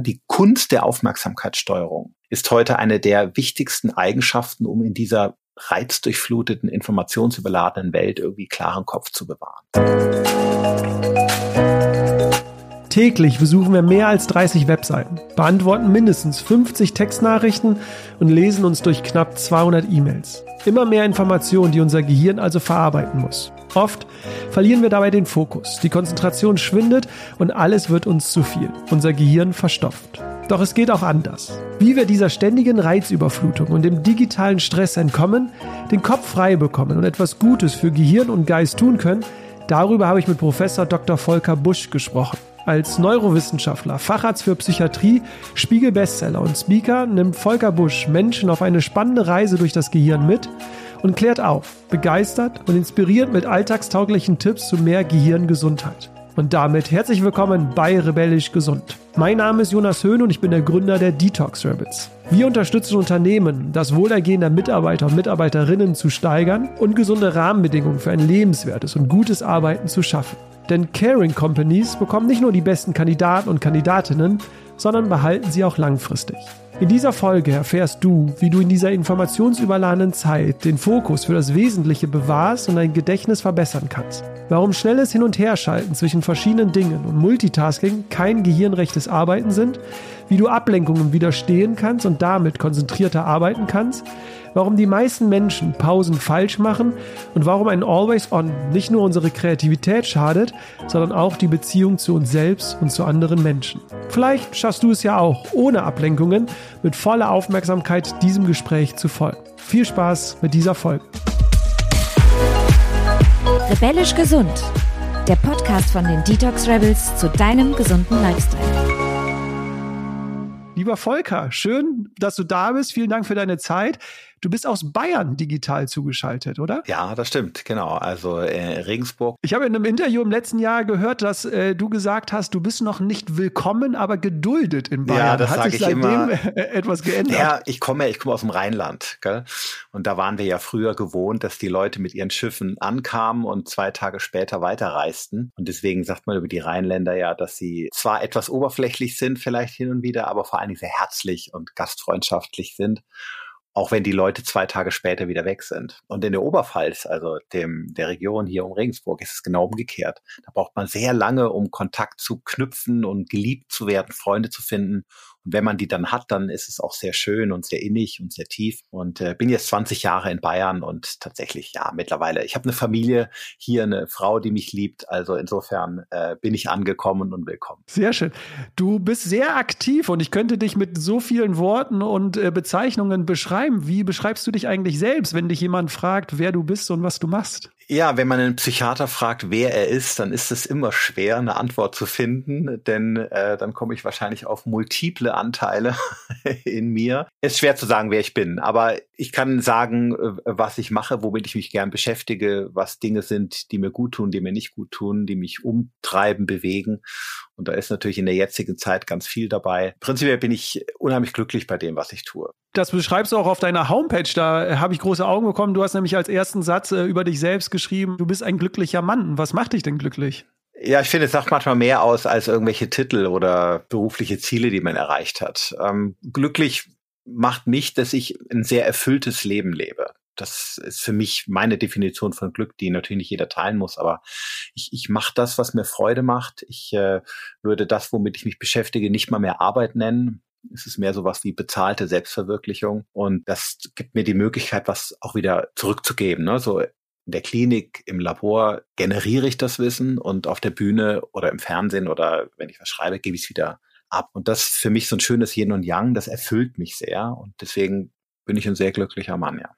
Die Kunst der Aufmerksamkeitssteuerung ist heute eine der wichtigsten Eigenschaften, um in dieser reizdurchfluteten, informationsüberladenen Welt irgendwie klaren Kopf zu bewahren. Täglich besuchen wir mehr als 30 Webseiten, beantworten mindestens 50 Textnachrichten und lesen uns durch knapp 200 E-Mails. Immer mehr Informationen, die unser Gehirn also verarbeiten muss. Oft verlieren wir dabei den Fokus, die Konzentration schwindet und alles wird uns zu viel. Unser Gehirn verstopft. Doch es geht auch anders. Wie wir dieser ständigen Reizüberflutung und dem digitalen Stress entkommen, den Kopf frei bekommen und etwas Gutes für Gehirn und Geist tun können, darüber habe ich mit Professor Dr. Volker Busch gesprochen. Als Neurowissenschaftler, Facharzt für Psychiatrie, Spiegel-Bestseller und Speaker nimmt Volker Busch Menschen auf eine spannende Reise durch das Gehirn mit und klärt auf, begeistert und inspiriert mit alltagstauglichen Tipps zu mehr Gehirngesundheit. Und damit herzlich willkommen bei Rebellisch Gesund. Mein Name ist Jonas Höhn und ich bin der Gründer der Detox Rabbits. Wir unterstützen Unternehmen, das Wohlergehen der Mitarbeiter und Mitarbeiterinnen zu steigern und gesunde Rahmenbedingungen für ein lebenswertes und gutes Arbeiten zu schaffen. Denn Caring Companies bekommen nicht nur die besten Kandidaten und Kandidatinnen, sondern behalten sie auch langfristig. In dieser Folge erfährst du, wie du in dieser informationsüberladenen Zeit den Fokus für das Wesentliche bewahrst und dein Gedächtnis verbessern kannst. Warum schnelles Hin- und Herschalten zwischen verschiedenen Dingen und Multitasking kein gehirnrechtes Arbeiten sind, wie du Ablenkungen widerstehen kannst und damit konzentrierter arbeiten kannst, warum die meisten Menschen Pausen falsch machen und warum ein Always On nicht nur unsere Kreativität schadet, sondern auch die Beziehung zu uns selbst und zu anderen Menschen. Vielleicht schaffst du es ja auch, ohne Ablenkungen, mit voller Aufmerksamkeit diesem Gespräch zu folgen. Viel Spaß mit dieser Folge. Rebellisch gesund. Der Podcast von den Detox Rebels zu deinem gesunden Lifestyle. Lieber Volker, schön, dass du da bist. Vielen Dank für deine Zeit. Du bist aus Bayern digital zugeschaltet, oder? Ja, das stimmt, genau. Also äh, Regensburg. Ich habe in einem Interview im letzten Jahr gehört, dass äh, du gesagt hast, du bist noch nicht willkommen, aber geduldet in Bayern. Ja, das Hat sage sich ich seitdem immer. etwas geändert? Ja, ich komme, ich komme aus dem Rheinland, gell? Und da waren wir ja früher gewohnt, dass die Leute mit ihren Schiffen ankamen und zwei Tage später weiterreisten. Und deswegen sagt man über die Rheinländer ja, dass sie zwar etwas oberflächlich sind, vielleicht hin und wieder, aber vor allen Dingen sehr herzlich und gastfreundschaftlich sind auch wenn die Leute zwei Tage später wieder weg sind. Und in der Oberpfalz, also dem, der Region hier um Regensburg, ist es genau umgekehrt. Da braucht man sehr lange, um Kontakt zu knüpfen und geliebt zu werden, Freunde zu finden. Und wenn man die dann hat, dann ist es auch sehr schön und sehr innig und sehr tief. Und äh, bin jetzt 20 Jahre in Bayern und tatsächlich, ja, mittlerweile, ich habe eine Familie hier, eine Frau, die mich liebt. Also insofern äh, bin ich angekommen und willkommen. Sehr schön. Du bist sehr aktiv und ich könnte dich mit so vielen Worten und äh, Bezeichnungen beschreiben. Wie beschreibst du dich eigentlich selbst, wenn dich jemand fragt, wer du bist und was du machst? Ja, wenn man einen Psychiater fragt, wer er ist, dann ist es immer schwer, eine Antwort zu finden, denn äh, dann komme ich wahrscheinlich auf multiple Anteile in mir. Es ist schwer zu sagen, wer ich bin, aber ich kann sagen, äh, was ich mache, womit ich mich gern beschäftige, was Dinge sind, die mir gut tun, die mir nicht gut tun, die mich umtreiben, bewegen. Und da ist natürlich in der jetzigen Zeit ganz viel dabei. Prinzipiell bin ich unheimlich glücklich bei dem, was ich tue. Das beschreibst du auch auf deiner Homepage. Da äh, habe ich große Augen bekommen. Du hast nämlich als ersten Satz äh, über dich selbst geschrieben, du bist ein glücklicher Mann. Was macht dich denn glücklich? Ja, ich finde, es sagt manchmal mehr aus als irgendwelche Titel oder berufliche Ziele, die man erreicht hat. Ähm, glücklich macht mich, dass ich ein sehr erfülltes Leben lebe. Das ist für mich meine Definition von Glück, die natürlich nicht jeder teilen muss, aber ich, ich mache das, was mir Freude macht. Ich äh, würde das, womit ich mich beschäftige, nicht mal mehr Arbeit nennen. Es ist mehr sowas wie bezahlte Selbstverwirklichung. Und das gibt mir die Möglichkeit, was auch wieder zurückzugeben. Ne? So in der Klinik, im Labor generiere ich das Wissen und auf der Bühne oder im Fernsehen oder wenn ich was schreibe, gebe ich es wieder ab. Und das ist für mich so ein schönes Yin und Yang, das erfüllt mich sehr. Und deswegen bin ich ein sehr glücklicher Mann, ja.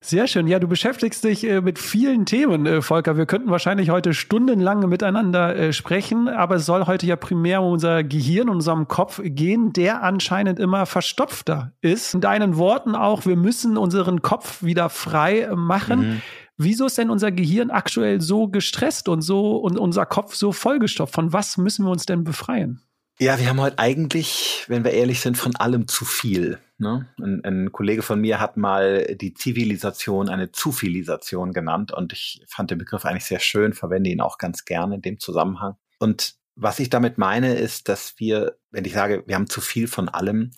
Sehr schön. Ja, du beschäftigst dich äh, mit vielen Themen, äh, Volker. Wir könnten wahrscheinlich heute stundenlang miteinander äh, sprechen, aber es soll heute ja primär um unser Gehirn, unserem Kopf gehen, der anscheinend immer verstopfter ist. In deinen Worten auch, wir müssen unseren Kopf wieder frei machen. Mhm. Wieso ist denn unser Gehirn aktuell so gestresst und so und unser Kopf so vollgestopft? Von was müssen wir uns denn befreien? Ja, wir haben heute eigentlich, wenn wir ehrlich sind, von allem zu viel. Ne? Ein, ein, Kollege von mir hat mal die Zivilisation eine Zufilisation genannt und ich fand den Begriff eigentlich sehr schön, verwende ihn auch ganz gerne in dem Zusammenhang. Und Was ich damit meine, ist, dass wir, wenn ich sage, wir haben zu viel von allem,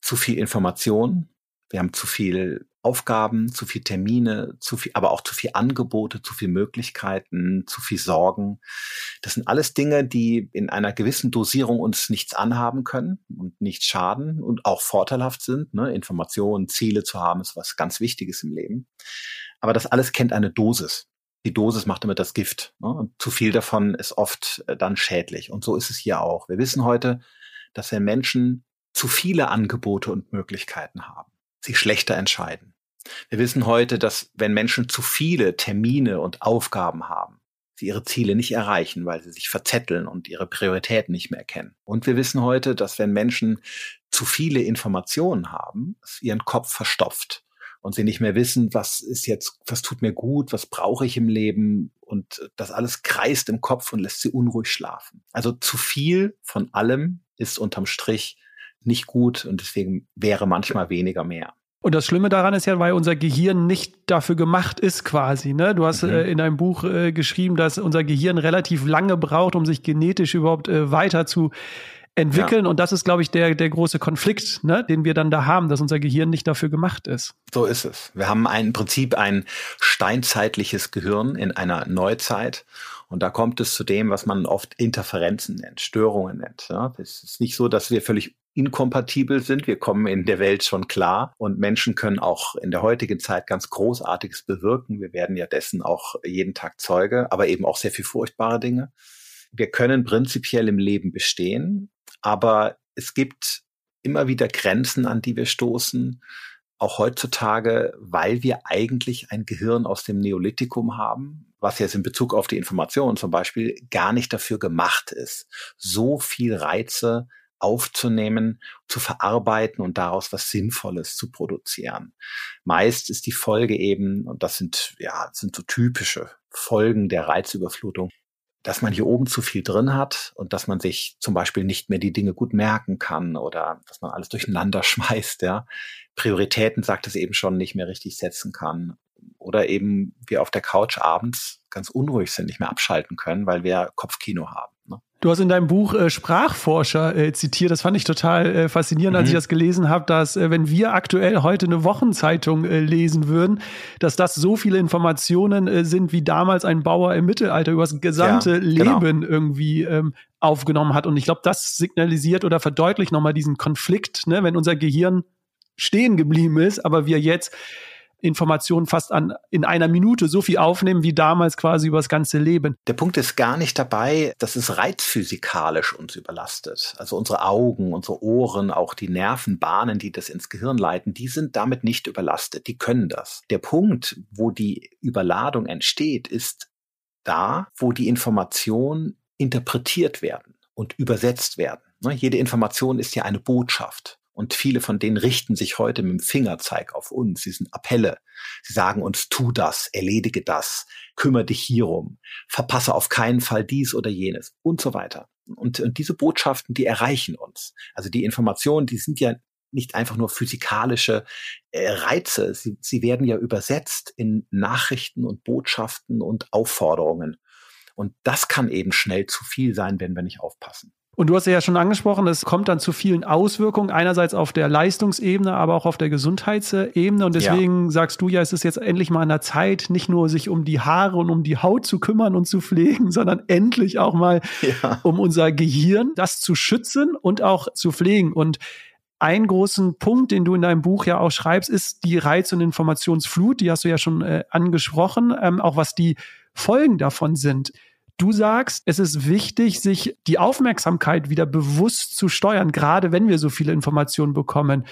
zu viel Information, wir haben zu viel Aufgaben, zu viel Termine, zu viel, aber auch zu viel Angebote, zu viel Möglichkeiten, zu viel Sorgen. Das sind alles Dinge, die in einer gewissen Dosierung uns nichts anhaben können und nichts schaden und auch vorteilhaft sind. Ne? Informationen, Ziele zu haben, ist was ganz Wichtiges im Leben. Aber das alles kennt eine Dosis. Die Dosis macht damit das Gift. Ne? Und zu viel davon ist oft äh, dann schädlich. Und so ist es hier auch. Wir wissen heute, dass wenn Menschen zu viele Angebote und Möglichkeiten haben, sie schlechter entscheiden. Wir wissen heute, dass wenn Menschen zu viele Termine und Aufgaben haben, sie ihre Ziele nicht erreichen, weil sie sich verzetteln und ihre Prioritäten nicht mehr erkennen. Und wir wissen heute, dass wenn Menschen zu viele Informationen haben, es ihren Kopf verstopft und sie nicht mehr wissen, was ist jetzt, was tut mir gut, was brauche ich im Leben und das alles kreist im Kopf und lässt sie unruhig schlafen. Also zu viel von allem ist unterm Strich nicht gut und deswegen wäre manchmal weniger mehr. Und das Schlimme daran ist ja, weil unser Gehirn nicht dafür gemacht ist quasi. Ne? Du hast mhm. äh, in deinem Buch äh, geschrieben, dass unser Gehirn relativ lange braucht, um sich genetisch überhaupt äh, weiter zu entwickeln. Ja. Und das ist, glaube ich, der, der große Konflikt, ne, den wir dann da haben, dass unser Gehirn nicht dafür gemacht ist. So ist es. Wir haben ein, im Prinzip ein steinzeitliches Gehirn in einer Neuzeit. Und da kommt es zu dem, was man oft Interferenzen nennt, Störungen nennt. Ja, es ist nicht so, dass wir völlig inkompatibel sind. Wir kommen in der Welt schon klar und Menschen können auch in der heutigen Zeit ganz Großartiges bewirken. Wir werden ja dessen auch jeden Tag Zeuge, aber eben auch sehr viel furchtbare Dinge. Wir können prinzipiell im Leben bestehen, aber es gibt immer wieder Grenzen, an die wir stoßen. Auch heutzutage, weil wir eigentlich ein Gehirn aus dem Neolithikum haben, was jetzt in Bezug auf die Information zum Beispiel gar nicht dafür gemacht ist, so viel Reize aufzunehmen, zu verarbeiten und daraus was Sinnvolles zu produzieren. Meist ist die Folge eben, und das sind, ja, sind so typische Folgen der Reizüberflutung, dass man hier oben zu viel drin hat und dass man sich zum Beispiel nicht mehr die Dinge gut merken kann oder dass man alles durcheinander schmeißt, ja. Prioritäten, sagt es eben schon, nicht mehr richtig setzen kann. Oder eben wir auf der Couch abends ganz unruhig sind, nicht mehr abschalten können, weil wir Kopfkino haben. Du hast in deinem Buch äh, Sprachforscher äh, zitiert. Das fand ich total äh, faszinierend, mhm. als ich das gelesen habe, dass äh, wenn wir aktuell heute eine Wochenzeitung äh, lesen würden, dass das so viele Informationen äh, sind, wie damals ein Bauer im Mittelalter über das gesamte ja, genau. Leben irgendwie ähm, aufgenommen hat. Und ich glaube, das signalisiert oder verdeutlicht nochmal diesen Konflikt, ne, wenn unser Gehirn stehen geblieben ist, aber wir jetzt Informationen fast an, in einer Minute so viel aufnehmen wie damals quasi über das ganze Leben. Der Punkt ist gar nicht dabei, dass es reizphysikalisch uns überlastet. Also unsere Augen, unsere Ohren, auch die Nervenbahnen, die das ins Gehirn leiten, die sind damit nicht überlastet. Die können das. Der Punkt, wo die Überladung entsteht, ist da, wo die Informationen interpretiert werden und übersetzt werden. Ne, jede Information ist ja eine Botschaft. Und viele von denen richten sich heute mit dem Fingerzeig auf uns. Sie sind Appelle. Sie sagen uns, tu das, erledige das, kümmere dich hierum, verpasse auf keinen Fall dies oder jenes und so weiter. Und, und diese Botschaften, die erreichen uns. Also die Informationen, die sind ja nicht einfach nur physikalische äh, Reize. Sie, sie werden ja übersetzt in Nachrichten und Botschaften und Aufforderungen. Und das kann eben schnell zu viel sein, wenn wir nicht aufpassen. Und du hast ja schon angesprochen, es kommt dann zu vielen Auswirkungen, einerseits auf der Leistungsebene, aber auch auf der Gesundheitsebene. Und deswegen ja. sagst du ja, es ist jetzt endlich mal an der Zeit, nicht nur sich um die Haare und um die Haut zu kümmern und zu pflegen, sondern endlich auch mal ja. um unser Gehirn, das zu schützen und auch zu pflegen. Und ein großen Punkt, den du in deinem Buch ja auch schreibst, ist die Reiz- und Informationsflut. Die hast du ja schon äh, angesprochen, ähm, auch was die Folgen davon sind. Du sagst, es ist wichtig, sich die Aufmerksamkeit wieder bewusst zu steuern, gerade wenn wir so viele Informationen bekommen.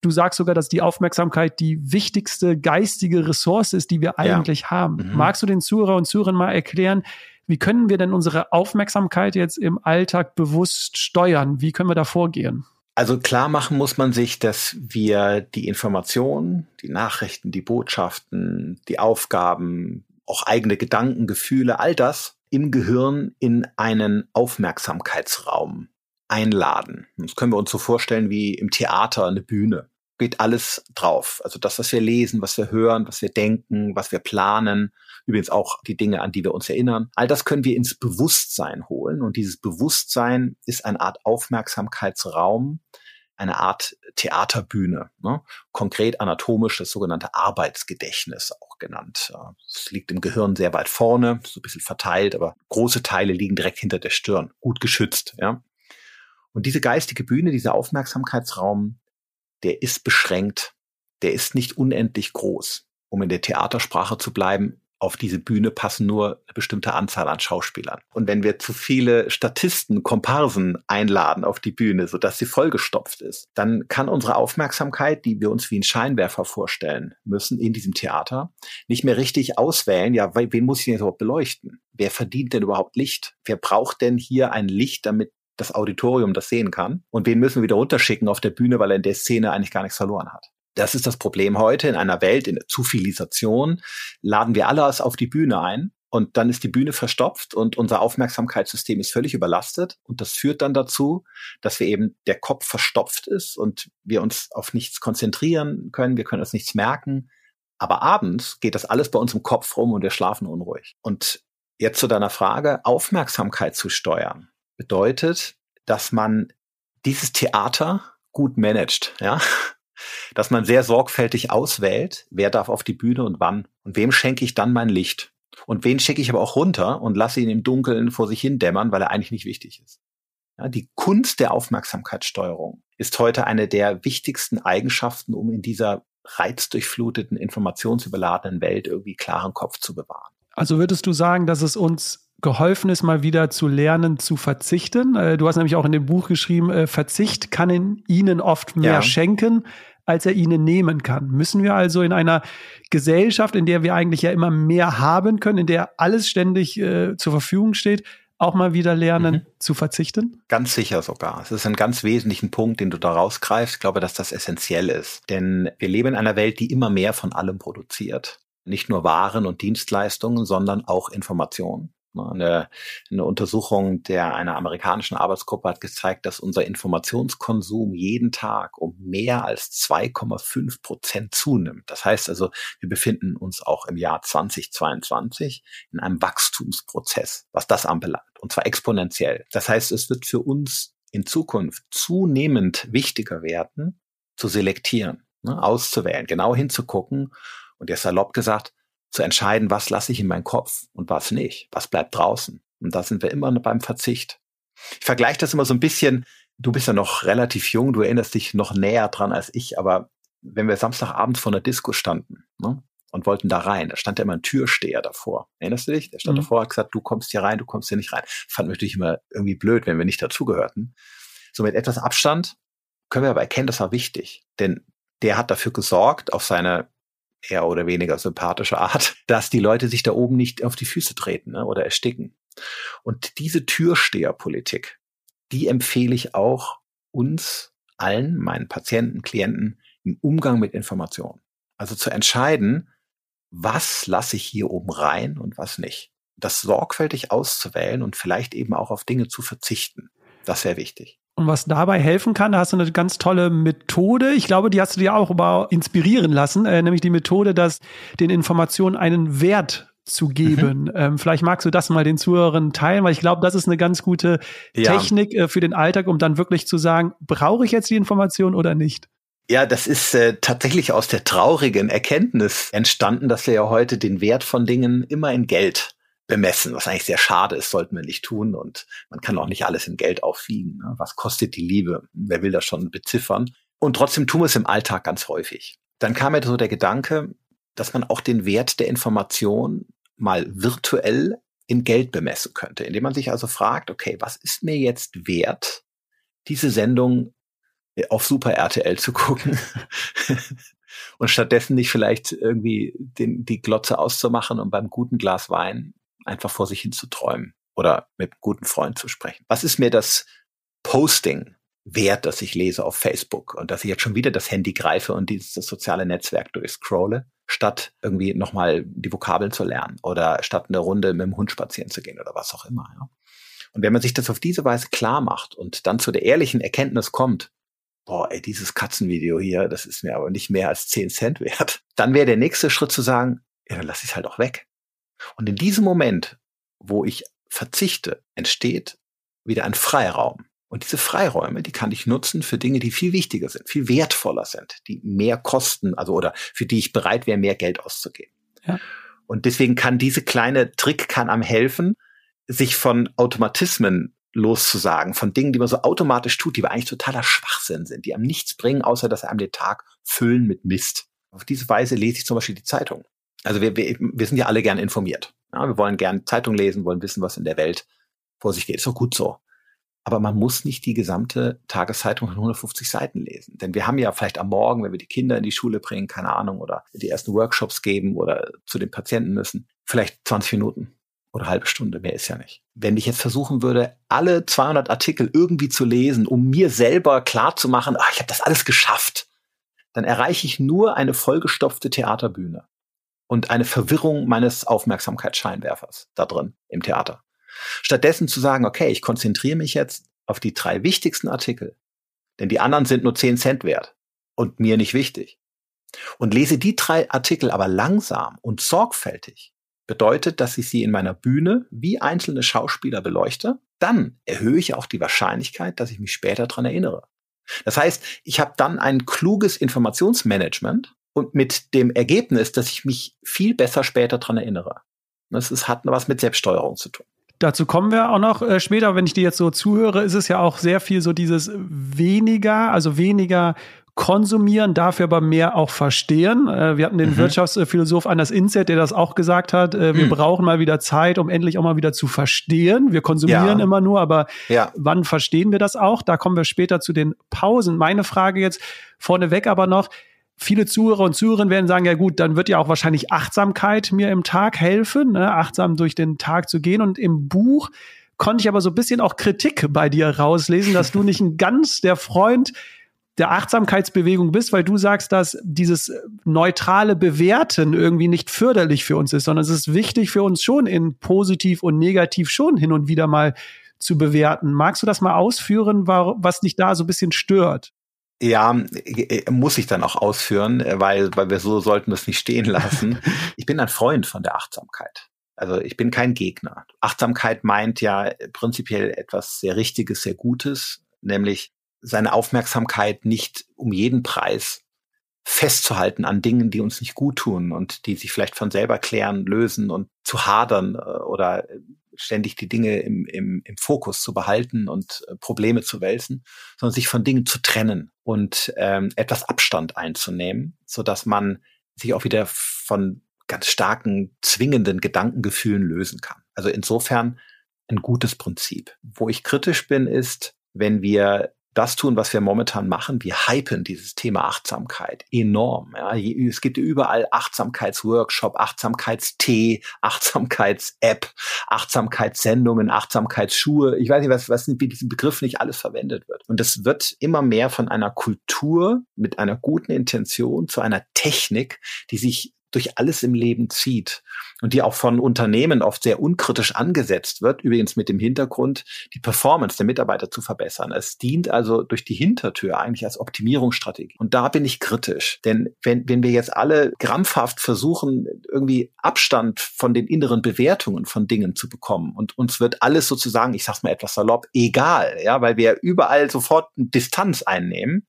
Du sagst sogar, dass die Aufmerksamkeit die wichtigste geistige Ressource ist, die wir eigentlich ja. haben. Mhm. Magst du den Zuhörer und Zuhörern mal erklären, wie können wir denn unsere Aufmerksamkeit jetzt im Alltag bewusst steuern? Wie können wir da vorgehen? Also klar machen muss man sich, dass wir die Informationen, die Nachrichten, die Botschaften, die Aufgaben, auch eigene Gedanken, Gefühle, all das im Gehirn in einen Aufmerksamkeitsraum einladen. Das können wir uns so vorstellen wie im Theater eine Bühne. geht alles drauf. Also das, was wir lesen, was wir hören, was wir denken, was wir planen, übrigens auch die Dinge, an die wir uns erinnern. All das können wir ins Bewusstsein holen. Und dieses Bewusstsein ist eine Art Aufmerksamkeitsraum, eine Art Theaterbühne. Ne? Konkret anatomisch das sogenannte Arbeitsgedächtnis auch genannt. Es liegt im Gehirn sehr weit vorne, so ein bisschen verteilt, aber große Teile liegen direkt hinter der Stirn, gut geschützt. Ja? Und diese geistige Bühne, dieser Aufmerksamkeitsraum, der ist beschränkt, der ist nicht unendlich groß. Um in der Theatersprache zu bleiben, auf diese Bühne passen nur eine bestimmte Anzahl an Schauspielern. Und wenn wir zu viele Statisten, Komparsen einladen auf die Bühne, sodass sie vollgestopft ist, dann kann unsere Aufmerksamkeit, die wir uns wie ein Scheinwerfer vorstellen müssen in diesem Theater, nicht mehr richtig auswählen, ja, wen muss ich denn überhaupt beleuchten? Wer verdient denn überhaupt Licht? Wer braucht denn hier ein Licht, damit das Auditorium das sehen kann? Und wen müssen wir wieder runterschicken auf der Bühne, weil er in der Szene eigentlich gar nichts verloren hat? Das ist das Problem heute in einer Welt, in Zufilisation, laden wir alles auf die Bühne ein und dann ist die Bühne verstopft und unser Aufmerksamkeitssystem ist völlig überlastet und das führt dann dazu, dass wir eben der Kopf verstopft ist und wir uns auf nichts konzentrieren können, wir können uns nichts merken. Aber abends geht das alles bei uns im Kopf rum und wir schlafen unruhig. Und jetzt zu deiner Frage, Aufmerksamkeit zu steuern bedeutet, dass man dieses Theater gut managt, ja dass man sehr sorgfältig auswählt, wer darf auf die Bühne und wann und wem schenke ich dann mein Licht. Und wen schicke ich aber auch runter und lasse ihn im Dunkeln vor sich hin dämmern, weil er eigentlich nicht wichtig ist. Ja, die Kunst der Aufmerksamkeitssteuerung ist heute eine der wichtigsten Eigenschaften, um in dieser reizdurchfluteten, informationsüberladenen Welt irgendwie klaren Kopf zu bewahren. Also würdest du sagen, dass es uns geholfen ist, mal wieder zu lernen, zu verzichten? Äh, du hast nämlich auch in dem Buch geschrieben, äh, Verzicht kann in ihnen oft mehr ja. schenken, als er ihnen nehmen kann. Müssen wir also in einer Gesellschaft, in der wir eigentlich ja immer mehr haben können, in der alles ständig äh, zur Verfügung steht, auch mal wieder lernen mhm. zu verzichten? Ganz sicher sogar. Es ist ein ganz wesentlichen Punkt, den du da rausgreifst. Ich glaube, dass das essentiell ist. Denn wir leben in einer Welt, die immer mehr von allem produziert. Nicht nur Waren und Dienstleistungen, sondern auch Informationen. Ne, eine, eine Untersuchung der einer amerikanischen Arbeitsgruppe hat gezeigt, dass unser Informationskonsum jeden Tag um mehr als 2,5 Prozent zunimmt. Das heißt also, wir befinden uns auch im Jahr 2022 in einem Wachstumsprozess, was das anbelangt, und zwar exponentiell. Das heißt, es wird für uns in Zukunft zunehmend wichtiger werden, zu selektieren, ne, auszuwählen, genau hinzugucken und der salopp gesagt, zu entscheiden, was lasse ich in meinen Kopf und was nicht, was bleibt draußen. Und da sind wir immer beim Verzicht. Ich vergleiche das immer so ein bisschen, du bist ja noch relativ jung, du erinnerst dich noch näher dran als ich, aber wenn wir Samstagabend vor einer Disco standen ne, und wollten da rein, da stand ja immer ein Türsteher davor. Erinnerst du dich? Der stand mhm. davor, hat gesagt, du kommst hier rein, du kommst hier nicht rein. Fand natürlich immer irgendwie blöd, wenn wir nicht dazugehörten. So mit etwas Abstand können wir aber erkennen, das war wichtig. Denn der hat dafür gesorgt, auf seine eher oder weniger sympathische Art, dass die Leute sich da oben nicht auf die Füße treten ne, oder ersticken. Und diese Türsteherpolitik, die empfehle ich auch uns allen, meinen Patienten, Klienten, im Umgang mit Informationen. Also zu entscheiden, was lasse ich hier oben rein und was nicht. Das sorgfältig auszuwählen und vielleicht eben auch auf Dinge zu verzichten. Das wäre wichtig. Und was dabei helfen kann, da hast du eine ganz tolle Methode. Ich glaube, die hast du dir auch über inspirieren lassen, äh, nämlich die Methode, dass den Informationen einen Wert zu geben. Mhm. Ähm, vielleicht magst du das mal den Zuhörern teilen, weil ich glaube, das ist eine ganz gute ja. Technik äh, für den Alltag, um dann wirklich zu sagen, brauche ich jetzt die Information oder nicht? Ja, das ist äh, tatsächlich aus der traurigen Erkenntnis entstanden, dass wir ja heute den Wert von Dingen immer in Geld bemessen, was eigentlich sehr schade ist, sollten wir nicht tun. Und man kann auch nicht alles in Geld aufwiegen. Ne? Was kostet die Liebe? Wer will das schon beziffern? Und trotzdem tun wir es im Alltag ganz häufig. Dann kam mir so der Gedanke, dass man auch den Wert der Information mal virtuell in Geld bemessen könnte, indem man sich also fragt, okay, was ist mir jetzt wert, diese Sendung äh, auf Super RTL zu gucken und stattdessen nicht vielleicht irgendwie den, die Glotze auszumachen und beim guten Glas Wein einfach vor sich hin zu träumen oder mit einem guten Freund zu sprechen. Was ist mir das Posting wert, das ich lese auf Facebook und dass ich jetzt schon wieder das Handy greife und dieses das soziale Netzwerk durchscrolle, statt irgendwie nochmal die Vokabeln zu lernen oder statt eine Runde mit dem Hund spazieren zu gehen oder was auch immer. Ja? Und wenn man sich das auf diese Weise klar macht und dann zu der ehrlichen Erkenntnis kommt, boah, ey, dieses Katzenvideo hier, das ist mir aber nicht mehr als 10 Cent wert. Dann wäre der nächste Schritt zu sagen, ja, dann lass ich es halt auch weg. Und in diesem Moment, wo ich verzichte, entsteht wieder ein Freiraum. Und diese Freiräume, die kann ich nutzen für Dinge, die viel wichtiger sind, viel wertvoller sind, die mehr kosten, also oder für die ich bereit wäre, mehr Geld auszugeben. Ja. Und deswegen kann diese kleine Trick kann am helfen, sich von Automatismen loszusagen, von Dingen, die man so automatisch tut, die aber eigentlich totaler Schwachsinn sind, die einem nichts bringen, außer dass einem den Tag füllen mit Mist. Auf diese Weise lese ich zum Beispiel die Zeitung. Also wir, wir, wir sind ja alle gern informiert. Ja, wir wollen gern Zeitung lesen, wollen wissen, was in der Welt vor sich geht. Ist doch gut so. Aber man muss nicht die gesamte Tageszeitung von 150 Seiten lesen. Denn wir haben ja vielleicht am Morgen, wenn wir die Kinder in die Schule bringen, keine Ahnung, oder die ersten Workshops geben oder zu den Patienten müssen, vielleicht 20 Minuten oder halbe Stunde, mehr ist ja nicht. Wenn ich jetzt versuchen würde, alle 200 Artikel irgendwie zu lesen, um mir selber klar zu machen, ach, ich habe das alles geschafft, dann erreiche ich nur eine vollgestopfte Theaterbühne und eine Verwirrung meines Aufmerksamkeitsscheinwerfers da drin im Theater. Stattdessen zu sagen, okay, ich konzentriere mich jetzt auf die drei wichtigsten Artikel, denn die anderen sind nur 10 Cent wert und mir nicht wichtig. Und lese die drei Artikel aber langsam und sorgfältig, bedeutet, dass ich sie in meiner Bühne wie einzelne Schauspieler beleuchte, dann erhöhe ich auch die Wahrscheinlichkeit, dass ich mich später dran erinnere. Das heißt, ich habe dann ein kluges Informationsmanagement und mit dem Ergebnis, dass ich mich viel besser später dran erinnere. Das ist, hat was mit Selbststeuerung zu tun. Dazu kommen wir auch noch äh, später. Wenn ich dir jetzt so zuhöre, ist es ja auch sehr viel so dieses weniger, also weniger konsumieren, dafür aber mehr auch verstehen. Äh, wir hatten den mhm. Wirtschaftsphilosoph Anders Inset, der das auch gesagt hat. Äh, wir mhm. brauchen mal wieder Zeit, um endlich auch mal wieder zu verstehen. Wir konsumieren ja. immer nur, aber ja. wann verstehen wir das auch? Da kommen wir später zu den Pausen. Meine Frage jetzt vorneweg aber noch, viele Zuhörer und Zuhörerinnen werden sagen, ja gut, dann wird ja auch wahrscheinlich Achtsamkeit mir im Tag helfen, ne? achtsam durch den Tag zu gehen. Und im Buch konnte ich aber so ein bisschen auch Kritik bei dir rauslesen, dass du nicht ein ganz der Freund der Achtsamkeitsbewegung bist, weil du sagst, dass dieses neutrale Bewerten irgendwie nicht förderlich für uns ist, sondern es ist wichtig für uns schon in positiv und negativ schon hin und wieder mal zu bewerten. Magst du das mal ausführen, was dich da so ein bisschen stört? Ja, äh, muss ich dann auch ausführen, äh, weil, weil wir so sollten das nicht stehen lassen. ich bin ein Freund von der Achtsamkeit. Also ich bin kein Gegner. Achtsamkeit meint ja prinzipiell etwas sehr Richtiges, sehr Gutes, nämlich seine Aufmerksamkeit nicht um jeden Preis festzuhalten an Dingen, die uns nicht gut tun und die sich vielleicht von selber klären, lösen und zu hadern äh, oder ständig die Dinge im, im, im Fokus zu behalten und äh, Probleme zu wälzen, sondern sich von Dingen zu trennen und ähm, etwas Abstand einzunehmen, so dass man sich auch wieder von ganz starken, zwingenden Gedankengefühlen lösen kann. Also insofern ein gutes Prinzip. Wo ich kritisch bin, ist, wenn wir das tun, was wir momentan machen. Wir hypen dieses Thema Achtsamkeit enorm. Ja. Es gibt überall Achtsamkeitsworkshop, Achtsamkeitstee, Achtsamkeits-App, Achtsamkeitssendungen, Achtsamkeitsschuhe. Ich weiß nicht, was, was wie diesen Begriff nicht alles verwendet wird. Und es wird immer mehr von einer Kultur mit einer guten Intention zu einer Technik, die sich durch alles im Leben zieht und die auch von Unternehmen oft sehr unkritisch angesetzt wird, übrigens mit dem Hintergrund, die Performance der Mitarbeiter zu verbessern. Es dient also durch die Hintertür eigentlich als Optimierungsstrategie. Und da bin ich kritisch, denn wenn, wenn wir jetzt alle krampfhaft versuchen, irgendwie Abstand von den inneren Bewertungen von Dingen zu bekommen und uns wird alles sozusagen, ich sag's mal etwas salopp, egal, ja, weil wir überall sofort Distanz einnehmen,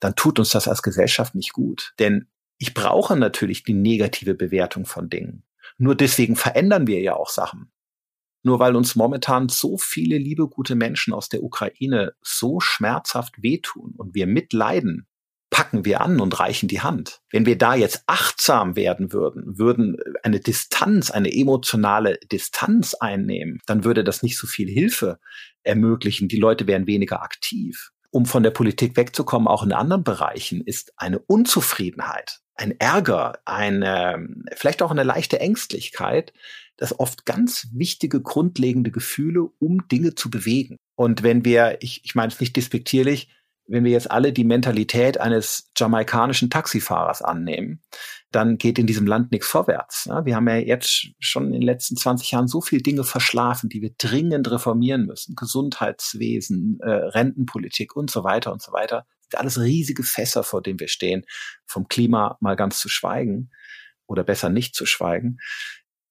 dann tut uns das als Gesellschaft nicht gut. Denn ich brauche natürlich die negative Bewertung von Dingen. Nur deswegen verändern wir ja auch Sachen. Nur weil uns momentan so viele liebe, gute Menschen aus der Ukraine so schmerzhaft wehtun und wir mitleiden, packen wir an und reichen die Hand. Wenn wir da jetzt achtsam werden würden, würden eine Distanz, eine emotionale Distanz einnehmen, dann würde das nicht so viel Hilfe ermöglichen. Die Leute wären weniger aktiv. Um von der Politik wegzukommen, auch in anderen Bereichen, ist eine Unzufriedenheit ein Ärger, eine, vielleicht auch eine leichte Ängstlichkeit, das oft ganz wichtige, grundlegende Gefühle, um Dinge zu bewegen. Und wenn wir, ich, ich meine es nicht despektierlich, wenn wir jetzt alle die Mentalität eines jamaikanischen Taxifahrers annehmen, dann geht in diesem Land nichts vorwärts. Wir haben ja jetzt schon in den letzten 20 Jahren so viele Dinge verschlafen, die wir dringend reformieren müssen. Gesundheitswesen, äh, Rentenpolitik und so weiter und so weiter alles riesige Fässer, vor denen wir stehen, vom Klima mal ganz zu schweigen oder besser nicht zu schweigen.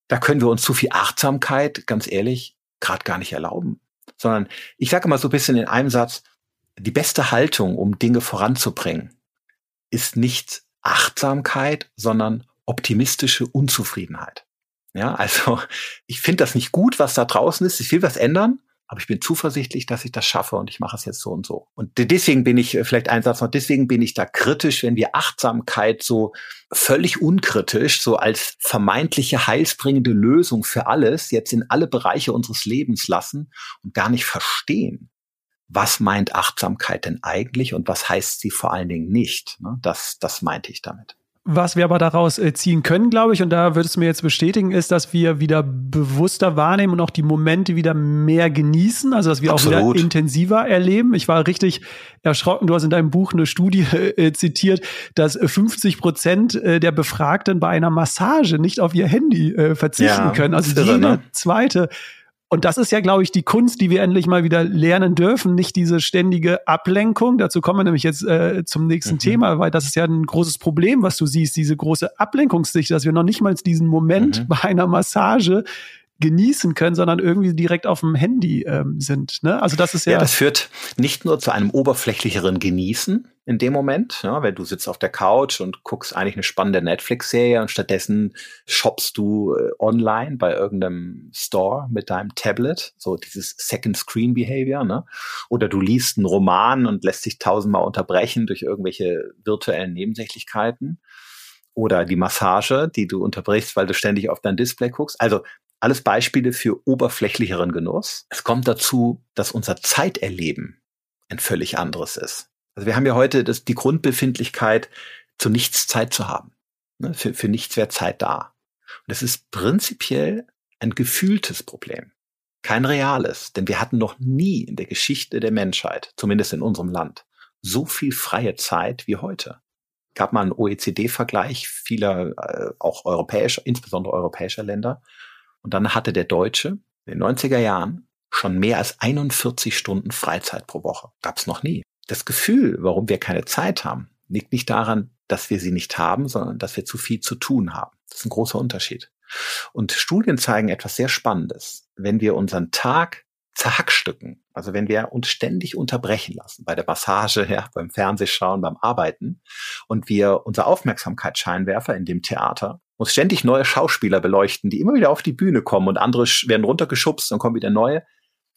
Da können wir uns zu viel Achtsamkeit, ganz ehrlich, gerade gar nicht erlauben. Sondern ich sage mal so ein bisschen in einem Satz, die beste Haltung, um Dinge voranzubringen, ist nicht Achtsamkeit, sondern optimistische Unzufriedenheit. Ja, also ich finde das nicht gut, was da draußen ist. Ich will was ändern, aber ich bin zuversichtlich, dass ich das schaffe und ich mache es jetzt so und so. Und deswegen bin ich, äh, vielleicht ein Satz noch, deswegen bin ich da kritisch, wenn wir Achtsamkeit so völlig unkritisch, so als vermeintliche heilsbringende Lösung für alles jetzt in alle Bereiche unseres Lebens lassen und gar nicht verstehen, was meint Achtsamkeit denn eigentlich und was heißt sie vor allen Dingen nicht. Ne? Das, das meinte ich damit. Was wir aber daraus äh, ziehen können, glaube ich, und da würdest du mir jetzt bestätigen, ist, dass wir wieder bewusster wahrnehmen und auch die Momente wieder mehr genießen, also dass wir Absolut. auch wieder intensiver erleben. Ich war richtig erschrocken. Du hast in deinem Buch eine Studie äh, zitiert, dass 50 Prozent äh, der Befragten bei einer Massage nicht auf ihr Handy äh, verzichten ja, können. Also jede ne? zweite und das ist ja, glaube ich, die Kunst, die wir endlich mal wieder lernen dürfen, nicht diese ständige Ablenkung. Dazu kommen wir nämlich jetzt äh, zum nächsten mhm. Thema, weil das ist ja ein großes Problem, was du siehst, diese große Ablenkungssicht, dass wir noch nicht mal diesen Moment mhm. bei einer Massage genießen können, sondern irgendwie direkt auf dem Handy ähm, sind. Ne? Also das ist ja. Ja, das führt nicht nur zu einem oberflächlicheren Genießen in dem Moment, ja, wenn du sitzt auf der Couch und guckst eigentlich eine spannende Netflix-Serie und stattdessen shoppst du äh, online bei irgendeinem Store mit deinem Tablet, so dieses Second Screen Behavior, ne? Oder du liest einen Roman und lässt dich tausendmal unterbrechen durch irgendwelche virtuellen Nebensächlichkeiten oder die Massage, die du unterbrichst, weil du ständig auf dein Display guckst. Also alles Beispiele für oberflächlicheren Genuss. Es kommt dazu, dass unser Zeiterleben ein völlig anderes ist. Also wir haben ja heute das, die Grundbefindlichkeit, zu nichts Zeit zu haben. Ne? Für, für nichts wäre Zeit da. Und das ist prinzipiell ein gefühltes Problem. Kein reales, denn wir hatten noch nie in der Geschichte der Menschheit, zumindest in unserem Land, so viel freie Zeit wie heute. Gab mal einen OECD-Vergleich vieler, äh, auch europäischer, insbesondere europäischer Länder. Und dann hatte der Deutsche in den 90er Jahren schon mehr als 41 Stunden Freizeit pro Woche. Gab's noch nie. Das Gefühl, warum wir keine Zeit haben, liegt nicht daran, dass wir sie nicht haben, sondern dass wir zu viel zu tun haben. Das ist ein großer Unterschied. Und Studien zeigen etwas sehr Spannendes. Wenn wir unseren Tag zerhackstücken, also wenn wir uns ständig unterbrechen lassen, bei der Massage, ja, beim Fernsehschauen, beim Arbeiten, und wir unser Aufmerksamkeitsscheinwerfer in dem Theater muss ständig neue Schauspieler beleuchten, die immer wieder auf die Bühne kommen und andere werden runtergeschubst und kommen wieder neue,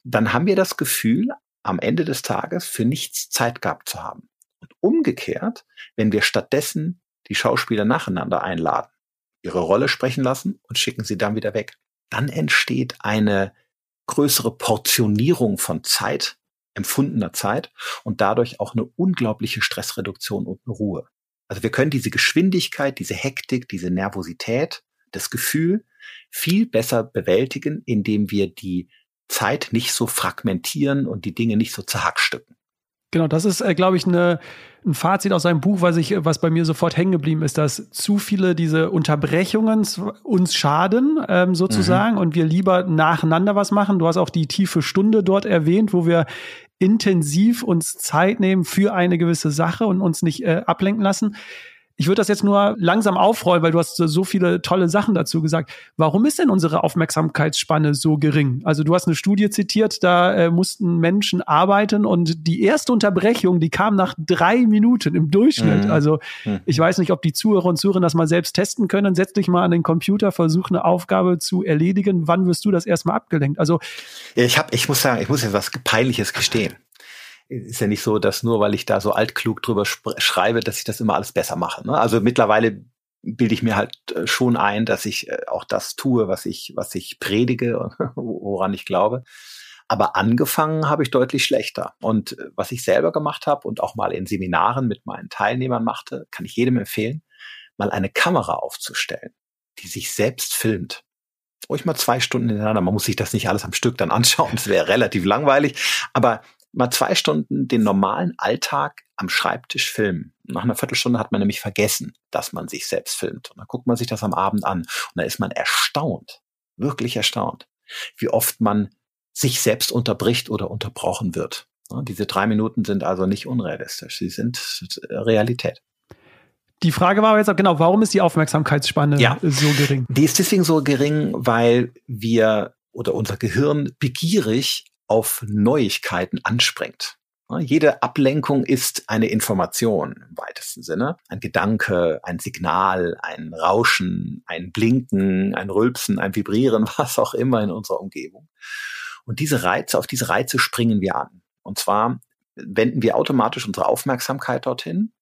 dann haben wir das Gefühl, am Ende des Tages für nichts Zeit gehabt zu haben. Und umgekehrt, wenn wir stattdessen die Schauspieler nacheinander einladen, ihre Rolle sprechen lassen und schicken sie dann wieder weg, dann entsteht eine größere Portionierung von Zeit, empfundener Zeit und dadurch auch eine unglaubliche Stressreduktion und Ruhe. Also wir können diese Geschwindigkeit, diese Hektik, diese Nervosität, das Gefühl viel besser bewältigen, indem wir die Zeit nicht so fragmentieren und die Dinge nicht so zerhackstücken. Genau, das ist, äh, glaube ich, eine, ein Fazit aus seinem Buch, was, ich, was bei mir sofort hängen geblieben ist, dass zu viele diese Unterbrechungen uns schaden, ähm, sozusagen, mhm. und wir lieber nacheinander was machen. Du hast auch die tiefe Stunde dort erwähnt, wo wir intensiv uns Zeit nehmen für eine gewisse Sache und uns nicht äh, ablenken lassen. Ich würde das jetzt nur langsam aufrollen, weil du hast so viele tolle Sachen dazu gesagt. Warum ist denn unsere Aufmerksamkeitsspanne so gering? Also du hast eine Studie zitiert, da äh, mussten Menschen arbeiten und die erste Unterbrechung, die kam nach drei Minuten im Durchschnitt. Mhm. Also mhm. ich weiß nicht, ob die Zuhörer und Zuhörer das mal selbst testen können. Setz dich mal an den Computer, versuch eine Aufgabe zu erledigen. Wann wirst du das erstmal abgelenkt? Also ich habe, ich muss sagen, ich muss jetzt was Peinliches gestehen ist ja nicht so, dass nur weil ich da so altklug drüber schreibe, dass ich das immer alles besser mache. Ne? Also mittlerweile bilde ich mir halt äh, schon ein, dass ich äh, auch das tue, was ich, was ich predige, woran ich glaube. Aber angefangen habe ich deutlich schlechter. Und äh, was ich selber gemacht habe und auch mal in Seminaren mit meinen Teilnehmern machte, kann ich jedem empfehlen, mal eine Kamera aufzustellen, die sich selbst filmt. Ruhig mal zwei Stunden hintereinander. Man muss sich das nicht alles am Stück dann anschauen. Das wäre relativ langweilig. Aber mal zwei Stunden den normalen Alltag am Schreibtisch filmen. Nach einer Viertelstunde hat man nämlich vergessen, dass man sich selbst filmt. Und dann guckt man sich das am Abend an und da ist man erstaunt, wirklich erstaunt, wie oft man sich selbst unterbricht oder unterbrochen wird. Diese drei Minuten sind also nicht unrealistisch. Sie sind Realität. Die Frage war jetzt auch genau, warum ist die Aufmerksamkeitsspanne ja. so gering? Die ist deswegen so gering, weil wir oder unser Gehirn begierig auf Neuigkeiten anspringt. Jede Ablenkung ist eine Information im weitesten Sinne. Ein Gedanke, ein Signal, ein Rauschen, ein Blinken, ein Rülpsen, ein Vibrieren, was auch immer in unserer Umgebung. Und diese Reize, auf diese Reize springen wir an. Und zwar wenden wir automatisch unsere Aufmerksamkeit dorthin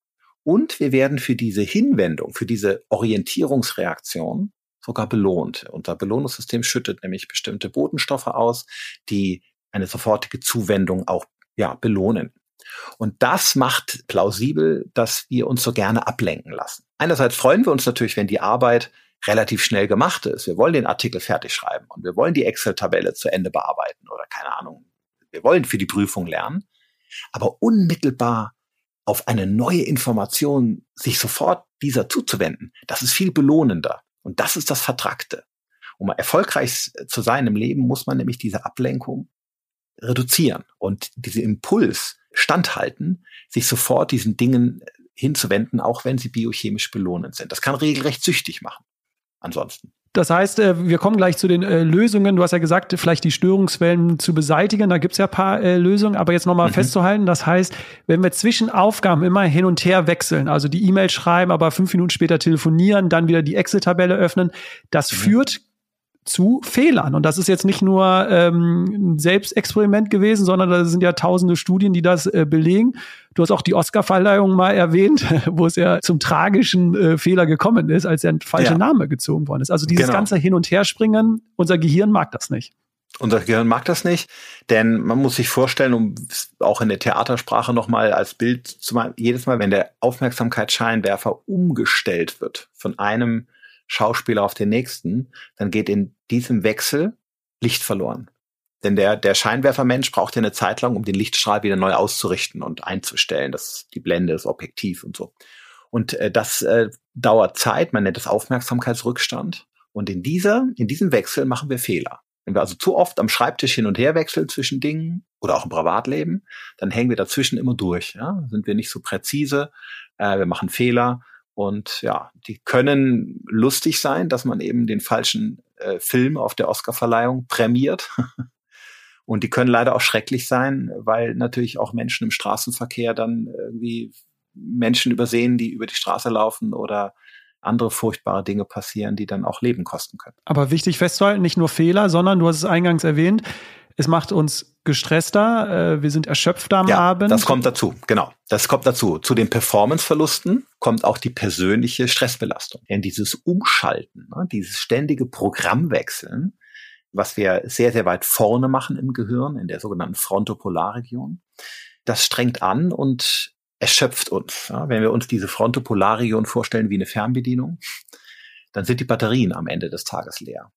und wir werden für diese Hinwendung, für diese Orientierungsreaktion sogar belohnt. Unser Belohnungssystem schüttet nämlich bestimmte Botenstoffe aus, die eine sofortige Zuwendung auch ja, belohnen. Und das macht plausibel, dass wir uns so gerne ablenken lassen. Einerseits freuen wir uns natürlich, wenn die Arbeit relativ schnell gemacht ist. Wir wollen den Artikel fertig schreiben und wir wollen die Excel-Tabelle zu Ende bearbeiten oder keine Ahnung. Wir wollen für die Prüfung lernen. Aber unmittelbar auf eine neue Information sich sofort dieser zuzuwenden, das ist viel belohnender. Und das ist das Vertragte. Um erfolgreich zu sein im Leben, muss man nämlich diese Ablenkung reduzieren und diese Impuls standhalten, sich sofort diesen Dingen hinzuwenden, auch wenn sie biochemisch belohnend sind. Das kann regelrecht süchtig machen. Ansonsten. Das heißt, äh, wir kommen gleich zu den äh, Lösungen. Du hast ja gesagt, vielleicht die Störungswellen zu beseitigen. Da gibt's ja ein paar äh, Lösungen. Aber jetzt nochmal mhm. festzuhalten, das heißt, wenn wir zwischen Aufgaben immer hin und her wechseln, also die E-Mail schreiben, aber fünf Minuten später telefonieren, dann wieder die Excel-Tabelle öffnen, das mhm. führt zu Fehlern. Und das ist jetzt nicht nur ähm, ein Selbstexperiment gewesen, sondern da sind ja tausende Studien, die das äh, belegen. Du hast auch die Oscar-Verleihung mal erwähnt, wo es ja zum tragischen äh, Fehler gekommen ist, als der falsche ja. Name gezogen worden ist. Also dieses genau. ganze Hin- und Herspringen, unser Gehirn mag das nicht. Unser Gehirn mag das nicht, denn man muss sich vorstellen, um auch in der Theatersprache nochmal als Bild zu machen, jedes Mal, wenn der Aufmerksamkeitsscheinwerfer umgestellt wird von einem Schauspieler auf den nächsten, dann geht in diesem Wechsel Licht verloren. Denn der, der Scheinwerfermensch braucht ja eine Zeit lang, um den Lichtstrahl wieder neu auszurichten und einzustellen. Das die Blende, das Objektiv und so. Und äh, das äh, dauert Zeit, man nennt es Aufmerksamkeitsrückstand. Und in dieser, in diesem Wechsel machen wir Fehler. Wenn wir also zu oft am Schreibtisch hin und her wechseln zwischen Dingen oder auch im Privatleben, dann hängen wir dazwischen immer durch. Ja? Sind wir nicht so präzise, äh, wir machen Fehler und ja, die können lustig sein, dass man eben den falschen äh, Film auf der Oscarverleihung prämiert. Und die können leider auch schrecklich sein, weil natürlich auch Menschen im Straßenverkehr dann irgendwie Menschen übersehen, die über die Straße laufen oder andere furchtbare Dinge passieren, die dann auch Leben kosten können. Aber wichtig festzuhalten, nicht nur Fehler, sondern du hast es eingangs erwähnt, es macht uns gestresster, äh, wir sind erschöpfter am ja, Abend. Das kommt dazu, genau. Das kommt dazu. Zu den Performanceverlusten kommt auch die persönliche Stressbelastung. Denn dieses Umschalten, ne, dieses ständige Programmwechseln, was wir sehr, sehr weit vorne machen im Gehirn, in der sogenannten Frontopolarregion, das strengt an und erschöpft uns. Ja, wenn wir uns diese Frontopolarregion vorstellen wie eine Fernbedienung, dann sind die Batterien am Ende des Tages leer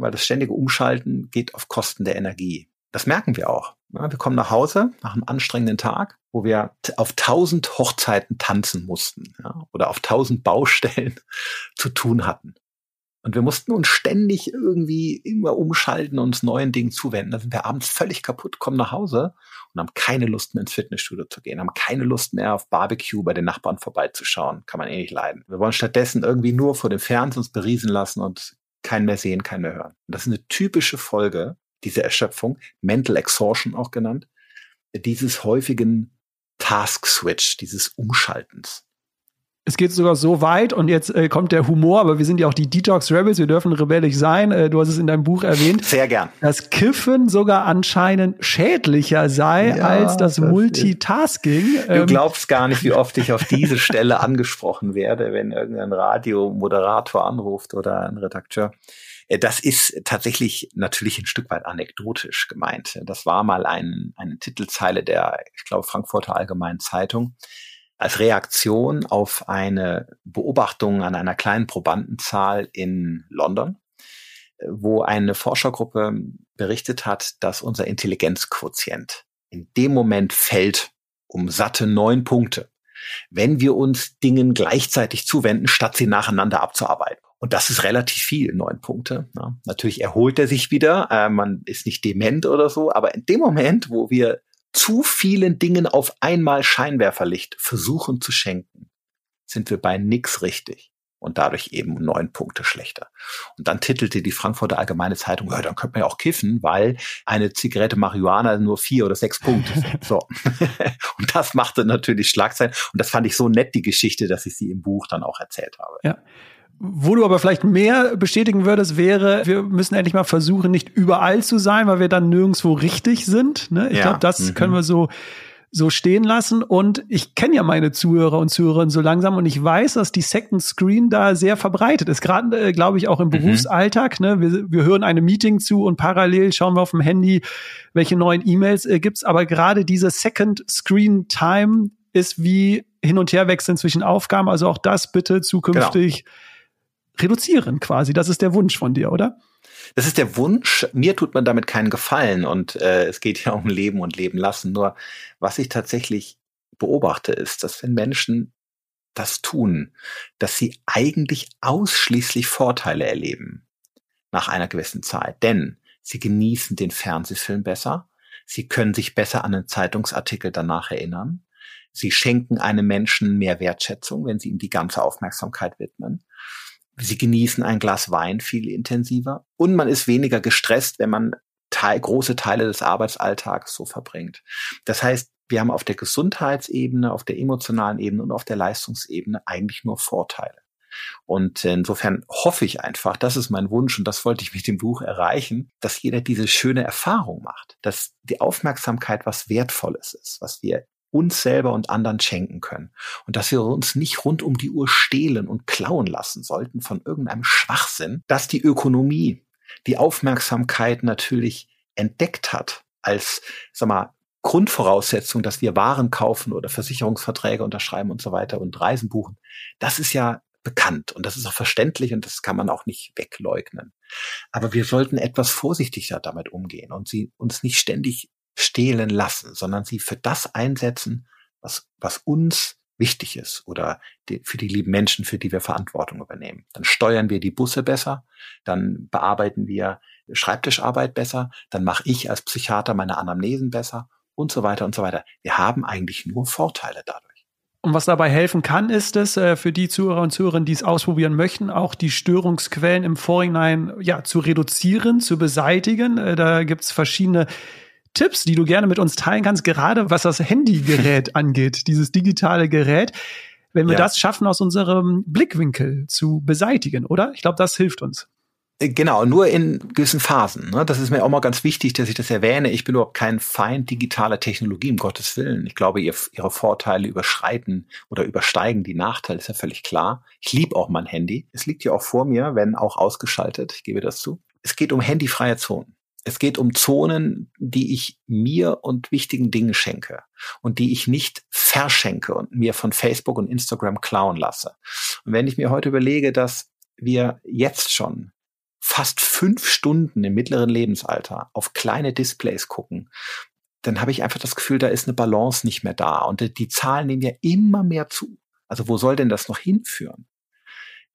weil das ständige Umschalten geht auf Kosten der Energie. Das merken wir auch. Wir kommen nach Hause nach einem anstrengenden Tag, wo wir auf tausend Hochzeiten tanzen mussten ja, oder auf tausend Baustellen zu tun hatten. Und wir mussten uns ständig irgendwie immer umschalten und uns neuen Dingen zuwenden. Da sind wir abends völlig kaputt, kommen nach Hause und haben keine Lust mehr ins Fitnessstudio zu gehen, haben keine Lust mehr auf Barbecue bei den Nachbarn vorbeizuschauen. Kann man eh nicht leiden. Wir wollen stattdessen irgendwie nur vor dem Fernsehen uns beriesen lassen und kein mehr sehen, kein mehr hören. Und das ist eine typische Folge dieser Erschöpfung, Mental Exhaustion auch genannt, dieses häufigen Task Switch, dieses Umschaltens es geht sogar so weit und jetzt äh, kommt der Humor, aber wir sind ja auch die Detox Rebels, wir dürfen rebellisch sein. Äh, du hast es in deinem Buch erwähnt. Sehr gern. Dass Kiffen sogar anscheinend schädlicher sei ja, als das, das Multitasking. Du ähm, glaubst gar nicht, wie oft ich auf diese Stelle angesprochen werde, wenn irgendein Radiomoderator anruft oder ein Redakteur. Äh, das ist tatsächlich natürlich ein Stück weit anekdotisch gemeint. Das war mal ein, eine Titelzeile der, ich glaube, Frankfurter Allgemeinen Zeitung als Reaktion auf eine Beobachtung an einer kleinen Probandenzahl in London, wo eine Forschergruppe berichtet hat, dass unser Intelligenzquotient in dem Moment fällt um satte neun Punkte, wenn wir uns Dingen gleichzeitig zuwenden, statt sie nacheinander abzuarbeiten. Und das ist relativ viel, neun Punkte. Ja. Natürlich erholt er sich wieder, äh, man ist nicht dement oder so, aber in dem Moment, wo wir zu vielen Dingen auf einmal Scheinwerferlicht versuchen zu schenken, sind wir bei nix richtig und dadurch eben neun Punkte schlechter. Und dann titelte die Frankfurter Allgemeine Zeitung, ja, dann könnte man ja auch kiffen, weil eine Zigarette Marihuana nur vier oder sechs Punkte sind. So. und das machte natürlich Schlagzeilen. Und das fand ich so nett, die Geschichte, dass ich sie im Buch dann auch erzählt habe. Ja. Wo du aber vielleicht mehr bestätigen würdest, wäre, wir müssen endlich mal versuchen, nicht überall zu sein, weil wir dann nirgendwo richtig sind. Ne? Ich ja. glaube, das mhm. können wir so so stehen lassen. Und ich kenne ja meine Zuhörer und Zuhörerinnen so langsam und ich weiß, dass die Second Screen da sehr verbreitet ist. Gerade, äh, glaube ich, auch im mhm. Berufsalltag. Ne? Wir, wir hören einem Meeting zu und parallel schauen wir auf dem Handy, welche neuen E-Mails äh, gibt's. Aber gerade diese Second Screen Time ist wie hin und her wechseln zwischen Aufgaben. Also auch das bitte zukünftig genau. Reduzieren quasi. Das ist der Wunsch von dir, oder? Das ist der Wunsch. Mir tut man damit keinen Gefallen und äh, es geht ja um Leben und Leben lassen. Nur was ich tatsächlich beobachte, ist, dass wenn Menschen das tun, dass sie eigentlich ausschließlich Vorteile erleben nach einer gewissen Zeit. Denn sie genießen den Fernsehfilm besser, sie können sich besser an einen Zeitungsartikel danach erinnern, sie schenken einem Menschen mehr Wertschätzung, wenn sie ihm die ganze Aufmerksamkeit widmen. Sie genießen ein Glas Wein viel intensiver und man ist weniger gestresst, wenn man teil, große Teile des Arbeitsalltags so verbringt. Das heißt, wir haben auf der Gesundheitsebene, auf der emotionalen Ebene und auf der Leistungsebene eigentlich nur Vorteile. Und insofern hoffe ich einfach, das ist mein Wunsch und das wollte ich mit dem Buch erreichen, dass jeder diese schöne Erfahrung macht, dass die Aufmerksamkeit was Wertvolles ist, was wir uns selber und anderen schenken können. Und dass wir uns nicht rund um die Uhr stehlen und klauen lassen sollten von irgendeinem Schwachsinn, dass die Ökonomie die Aufmerksamkeit natürlich entdeckt hat als, sag mal, Grundvoraussetzung, dass wir Waren kaufen oder Versicherungsverträge unterschreiben und so weiter und Reisen buchen. Das ist ja bekannt und das ist auch verständlich und das kann man auch nicht wegleugnen. Aber wir sollten etwas vorsichtiger damit umgehen und sie uns nicht ständig stehlen lassen, sondern sie für das einsetzen, was, was uns wichtig ist oder die, für die lieben Menschen, für die wir Verantwortung übernehmen. Dann steuern wir die Busse besser, dann bearbeiten wir Schreibtischarbeit besser, dann mache ich als Psychiater meine Anamnesen besser und so weiter und so weiter. Wir haben eigentlich nur Vorteile dadurch. Und was dabei helfen kann, ist es äh, für die Zuhörer und Zuhörerinnen, die es ausprobieren möchten, auch die Störungsquellen im Vorhinein ja zu reduzieren, zu beseitigen. Äh, da gibt's verschiedene Tipps, die du gerne mit uns teilen kannst, gerade was das Handygerät angeht, dieses digitale Gerät. Wenn wir ja. das schaffen, aus unserem Blickwinkel zu beseitigen, oder? Ich glaube, das hilft uns. Äh, genau, nur in gewissen Phasen. Ne? Das ist mir auch mal ganz wichtig, dass ich das erwähne. Ich bin überhaupt kein Feind digitaler Technologie, um Gottes Willen. Ich glaube, ihr, ihre Vorteile überschreiten oder übersteigen die Nachteile, ist ja völlig klar. Ich liebe auch mein Handy. Es liegt ja auch vor mir, wenn auch ausgeschaltet. Ich gebe das zu. Es geht um handyfreie Zonen. Es geht um Zonen, die ich mir und wichtigen Dingen schenke und die ich nicht verschenke und mir von Facebook und Instagram klauen lasse. Und wenn ich mir heute überlege, dass wir jetzt schon fast fünf Stunden im mittleren Lebensalter auf kleine Displays gucken, dann habe ich einfach das Gefühl, da ist eine Balance nicht mehr da. Und die Zahlen nehmen ja immer mehr zu. Also wo soll denn das noch hinführen?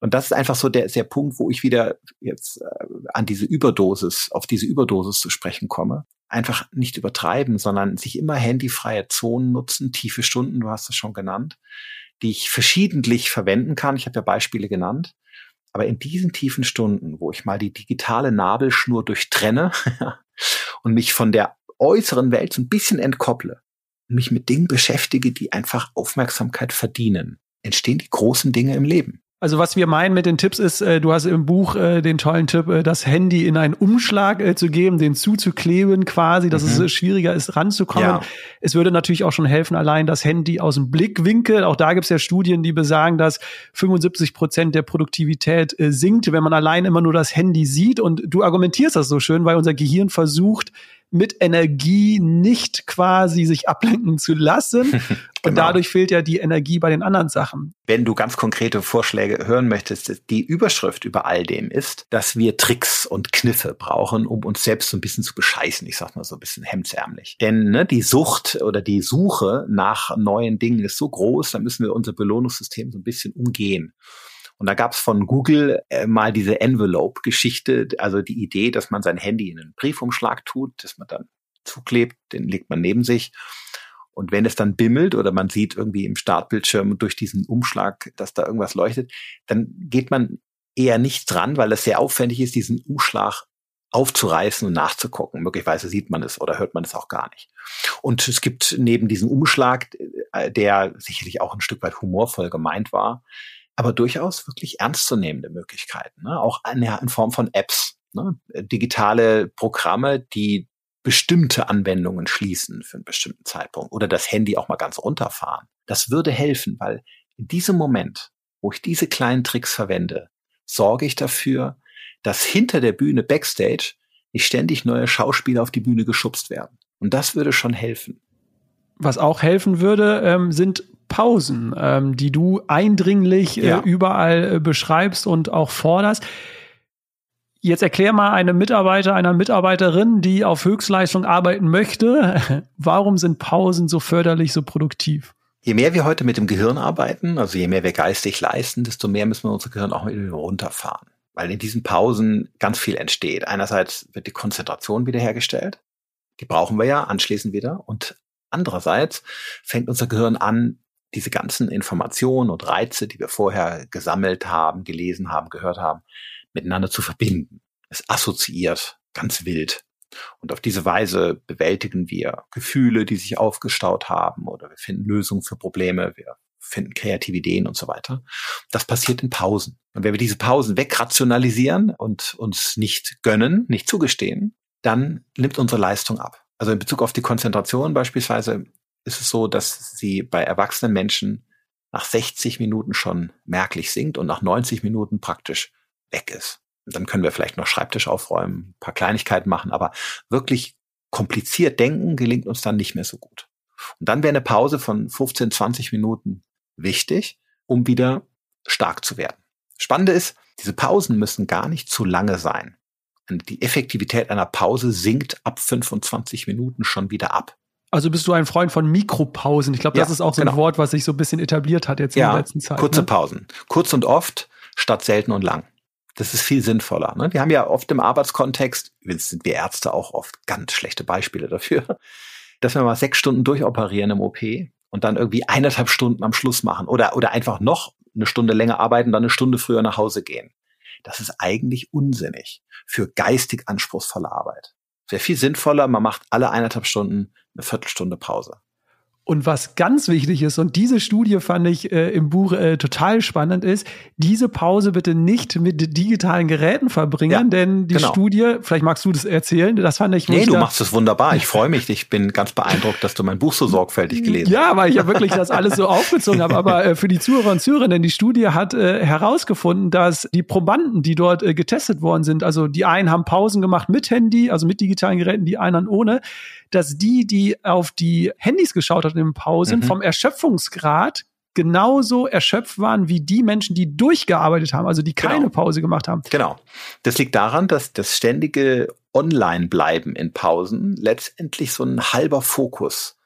Und das ist einfach so der, der Punkt, wo ich wieder jetzt äh, an diese Überdosis, auf diese Überdosis zu sprechen komme. Einfach nicht übertreiben, sondern sich immer handyfreie Zonen nutzen, tiefe Stunden, du hast es schon genannt, die ich verschiedentlich verwenden kann. Ich habe ja Beispiele genannt. Aber in diesen tiefen Stunden, wo ich mal die digitale Nabelschnur durchtrenne und mich von der äußeren Welt so ein bisschen entkopple und mich mit Dingen beschäftige, die einfach Aufmerksamkeit verdienen, entstehen die großen Dinge im Leben. Also was wir meinen mit den Tipps ist, äh, du hast im Buch äh, den tollen Tipp, äh, das Handy in einen Umschlag äh, zu geben, den zuzukleben quasi, dass mhm. es äh, schwieriger ist, ranzukommen. Ja. Es würde natürlich auch schon helfen, allein das Handy aus dem Blickwinkel. Auch da gibt es ja Studien, die besagen, dass 75 Prozent der Produktivität äh, sinkt, wenn man allein immer nur das Handy sieht. Und du argumentierst das so schön, weil unser Gehirn versucht, mit Energie nicht quasi sich ablenken zu lassen. genau. Und dadurch fehlt ja die Energie bei den anderen Sachen. Wenn du ganz konkrete Vorschläge hören möchtest, die Überschrift über all dem ist, dass wir Tricks und Kniffe brauchen, um uns selbst so ein bisschen zu bescheißen. Ich sag mal so ein bisschen hemdsärmlich. Denn ne, die Sucht oder die Suche nach neuen Dingen ist so groß, da müssen wir unser Belohnungssystem so ein bisschen umgehen. Und da gab es von Google äh, mal diese Envelope-Geschichte, also die Idee, dass man sein Handy in einen Briefumschlag tut, dass man dann zuklebt, den legt man neben sich. Und wenn es dann bimmelt oder man sieht irgendwie im Startbildschirm durch diesen Umschlag, dass da irgendwas leuchtet, dann geht man eher nicht dran, weil es sehr aufwendig ist, diesen Umschlag aufzureißen und nachzugucken. Möglicherweise sieht man es oder hört man es auch gar nicht. Und es gibt neben diesem Umschlag, äh, der sicherlich auch ein Stück weit humorvoll gemeint war, aber durchaus wirklich ernstzunehmende Möglichkeiten. Ne? Auch in, in Form von Apps, ne? digitale Programme, die bestimmte Anwendungen schließen für einen bestimmten Zeitpunkt oder das Handy auch mal ganz runterfahren. Das würde helfen, weil in diesem Moment, wo ich diese kleinen Tricks verwende, sorge ich dafür, dass hinter der Bühne backstage nicht ständig neue Schauspieler auf die Bühne geschubst werden. Und das würde schon helfen. Was auch helfen würde, ähm, sind Pausen, ähm, die du eindringlich äh, ja. überall äh, beschreibst und auch forderst. Jetzt erklär mal einem Mitarbeiter, einer Mitarbeiterin, die auf Höchstleistung arbeiten möchte, warum sind Pausen so förderlich, so produktiv? Je mehr wir heute mit dem Gehirn arbeiten, also je mehr wir geistig leisten, desto mehr müssen wir unser Gehirn auch wieder runterfahren. Weil in diesen Pausen ganz viel entsteht. Einerseits wird die Konzentration wiederhergestellt. Die brauchen wir ja anschließend wieder. Und andererseits fängt unser Gehirn an, diese ganzen Informationen und Reize, die wir vorher gesammelt haben, gelesen haben, gehört haben, miteinander zu verbinden. Es assoziiert ganz wild. Und auf diese Weise bewältigen wir Gefühle, die sich aufgestaut haben, oder wir finden Lösungen für Probleme, wir finden kreative Ideen und so weiter. Das passiert in Pausen. Und wenn wir diese Pausen wegrationalisieren und uns nicht gönnen, nicht zugestehen, dann nimmt unsere Leistung ab. Also in Bezug auf die Konzentration beispielsweise ist es so, dass sie bei erwachsenen Menschen nach 60 Minuten schon merklich sinkt und nach 90 Minuten praktisch weg ist. Und dann können wir vielleicht noch Schreibtisch aufräumen, ein paar Kleinigkeiten machen, aber wirklich kompliziert denken gelingt uns dann nicht mehr so gut. Und dann wäre eine Pause von 15, 20 Minuten wichtig, um wieder stark zu werden. Spannende ist, diese Pausen müssen gar nicht zu lange sein. Die Effektivität einer Pause sinkt ab 25 Minuten schon wieder ab. Also bist du ein Freund von Mikropausen? Ich glaube, das ja, ist auch so ein genau. Wort, was sich so ein bisschen etabliert hat jetzt in der letzten Zeit. Kurze ne? Pausen. Kurz und oft statt selten und lang. Das ist viel sinnvoller. Ne? Wir haben ja oft im Arbeitskontext, übrigens sind wir Ärzte auch oft ganz schlechte Beispiele dafür, dass wir mal sechs Stunden durchoperieren im OP und dann irgendwie eineinhalb Stunden am Schluss machen oder, oder einfach noch eine Stunde länger arbeiten, dann eine Stunde früher nach Hause gehen. Das ist eigentlich unsinnig für geistig anspruchsvolle Arbeit. Wäre viel sinnvoller, man macht alle eineinhalb Stunden eine Viertelstunde Pause. Und was ganz wichtig ist, und diese Studie fand ich äh, im Buch äh, total spannend, ist, diese Pause bitte nicht mit digitalen Geräten verbringen, ja, denn die genau. Studie, vielleicht magst du das erzählen, das fand ich. Nee, du machst es wunderbar. Ich freue mich. Ich bin ganz beeindruckt, dass du mein Buch so sorgfältig gelesen hast. Ja, weil ich ja wirklich das alles so aufgezogen habe. Aber äh, für die Zuhörer und Zuhörerinnen, die Studie hat äh, herausgefunden, dass die Probanden, die dort äh, getestet worden sind, also die einen haben Pausen gemacht mit Handy, also mit digitalen Geräten, die anderen ohne, dass die, die auf die Handys geschaut in Pausen, mhm. vom Erschöpfungsgrad genauso erschöpft waren wie die Menschen, die durchgearbeitet haben, also die keine genau. Pause gemacht haben. Genau. Das liegt daran, dass das ständige Online-Bleiben in Pausen letztendlich so ein halber Fokus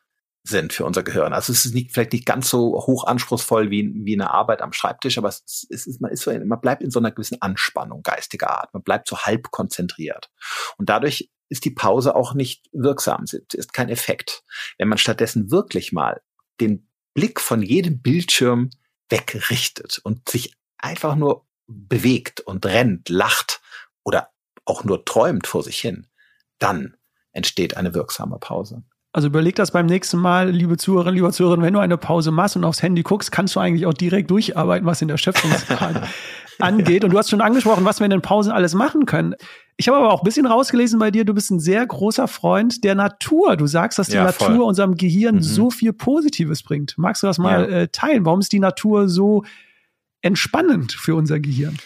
sind für unser Gehirn. Also es ist nicht, vielleicht nicht ganz so hoch anspruchsvoll wie, wie eine Arbeit am Schreibtisch, aber es ist, man ist so, man bleibt in so einer gewissen Anspannung geistiger Art. Man bleibt so halb konzentriert. Und dadurch ist die Pause auch nicht wirksam, ist kein Effekt. Wenn man stattdessen wirklich mal den Blick von jedem Bildschirm wegrichtet und sich einfach nur bewegt und rennt, lacht oder auch nur träumt vor sich hin, dann entsteht eine wirksame Pause. Also überleg das beim nächsten Mal, liebe Zuhörerinnen, lieber Zuhörerin, wenn du eine Pause machst und aufs Handy guckst, kannst du eigentlich auch direkt durcharbeiten, was in der Schöpfungsgrad angeht. Und du hast schon angesprochen, was wir in den Pausen alles machen können. Ich habe aber auch ein bisschen rausgelesen bei dir, du bist ein sehr großer Freund der Natur. Du sagst, dass die ja, Natur voll. unserem Gehirn mhm. so viel Positives bringt. Magst du das mal ja. äh, teilen? Warum ist die Natur so entspannend für unser Gehirn?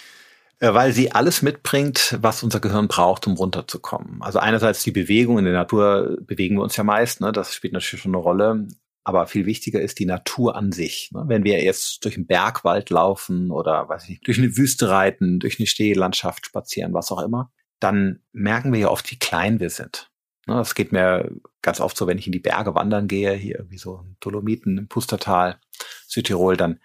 Äh, weil sie alles mitbringt, was unser Gehirn braucht, um runterzukommen. Also einerseits die Bewegung, in der Natur bewegen wir uns ja meist, ne? das spielt natürlich schon eine Rolle. Aber viel wichtiger ist die Natur an sich. Ne? Wenn wir jetzt durch einen Bergwald laufen oder weiß ich nicht, durch eine Wüste reiten, durch eine Stehlandschaft spazieren, was auch immer, dann merken wir ja oft, wie klein wir sind. Ne? Das geht mir ganz oft so, wenn ich in die Berge wandern gehe, hier irgendwie so in Dolomiten, im Pustertal, Südtirol, dann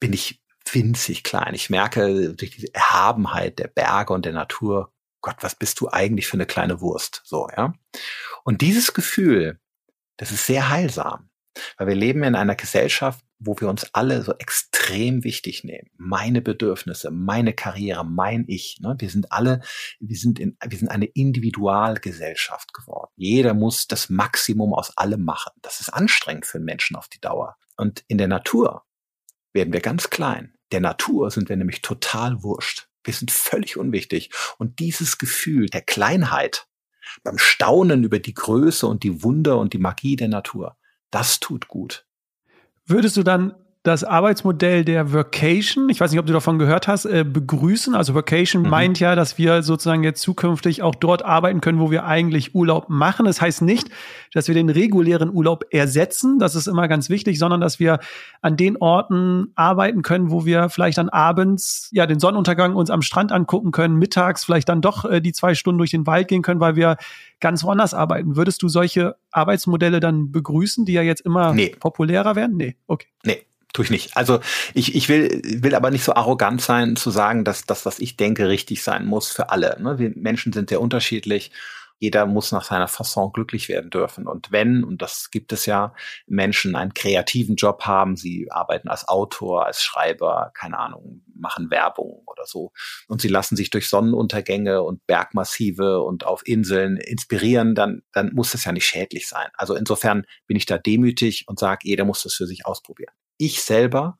bin ich winzig klein. Ich merke durch diese Erhabenheit der Berge und der Natur Gott, was bist du eigentlich für eine kleine Wurst? So, ja. Und dieses Gefühl, das ist sehr heilsam, weil wir leben in einer Gesellschaft, wo wir uns alle so extrem wichtig nehmen. Meine Bedürfnisse, meine Karriere, mein Ich. Ne? Wir sind alle, wir sind in, wir sind eine Individualgesellschaft geworden. Jeder muss das Maximum aus allem machen. Das ist anstrengend für einen Menschen auf die Dauer. Und in der Natur werden wir ganz klein. Der Natur sind wir nämlich total wurscht. Wir sind völlig unwichtig. Und dieses Gefühl der Kleinheit beim Staunen über die Größe und die Wunder und die Magie der Natur, das tut gut. Würdest du dann das Arbeitsmodell der Workation, ich weiß nicht, ob du davon gehört hast, äh, begrüßen. Also Workation mhm. meint ja, dass wir sozusagen jetzt zukünftig auch dort arbeiten können, wo wir eigentlich Urlaub machen. Das heißt nicht, dass wir den regulären Urlaub ersetzen, das ist immer ganz wichtig, sondern dass wir an den Orten arbeiten können, wo wir vielleicht dann abends ja den Sonnenuntergang uns am Strand angucken können, mittags vielleicht dann doch äh, die zwei Stunden durch den Wald gehen können, weil wir ganz woanders arbeiten. Würdest du solche Arbeitsmodelle dann begrüßen, die ja jetzt immer nee. populärer werden? Nee, okay. Nee, tue ich nicht. Also ich, ich will, will aber nicht so arrogant sein zu sagen, dass das, was ich denke, richtig sein muss für alle. Ne? Wir Menschen sind sehr unterschiedlich. Jeder muss nach seiner Fasson glücklich werden dürfen. Und wenn, und das gibt es ja, Menschen einen kreativen Job haben, sie arbeiten als Autor, als Schreiber, keine Ahnung, machen Werbung oder so. Und sie lassen sich durch Sonnenuntergänge und Bergmassive und auf Inseln inspirieren, dann, dann muss das ja nicht schädlich sein. Also insofern bin ich da demütig und sage, jeder muss das für sich ausprobieren. Ich selber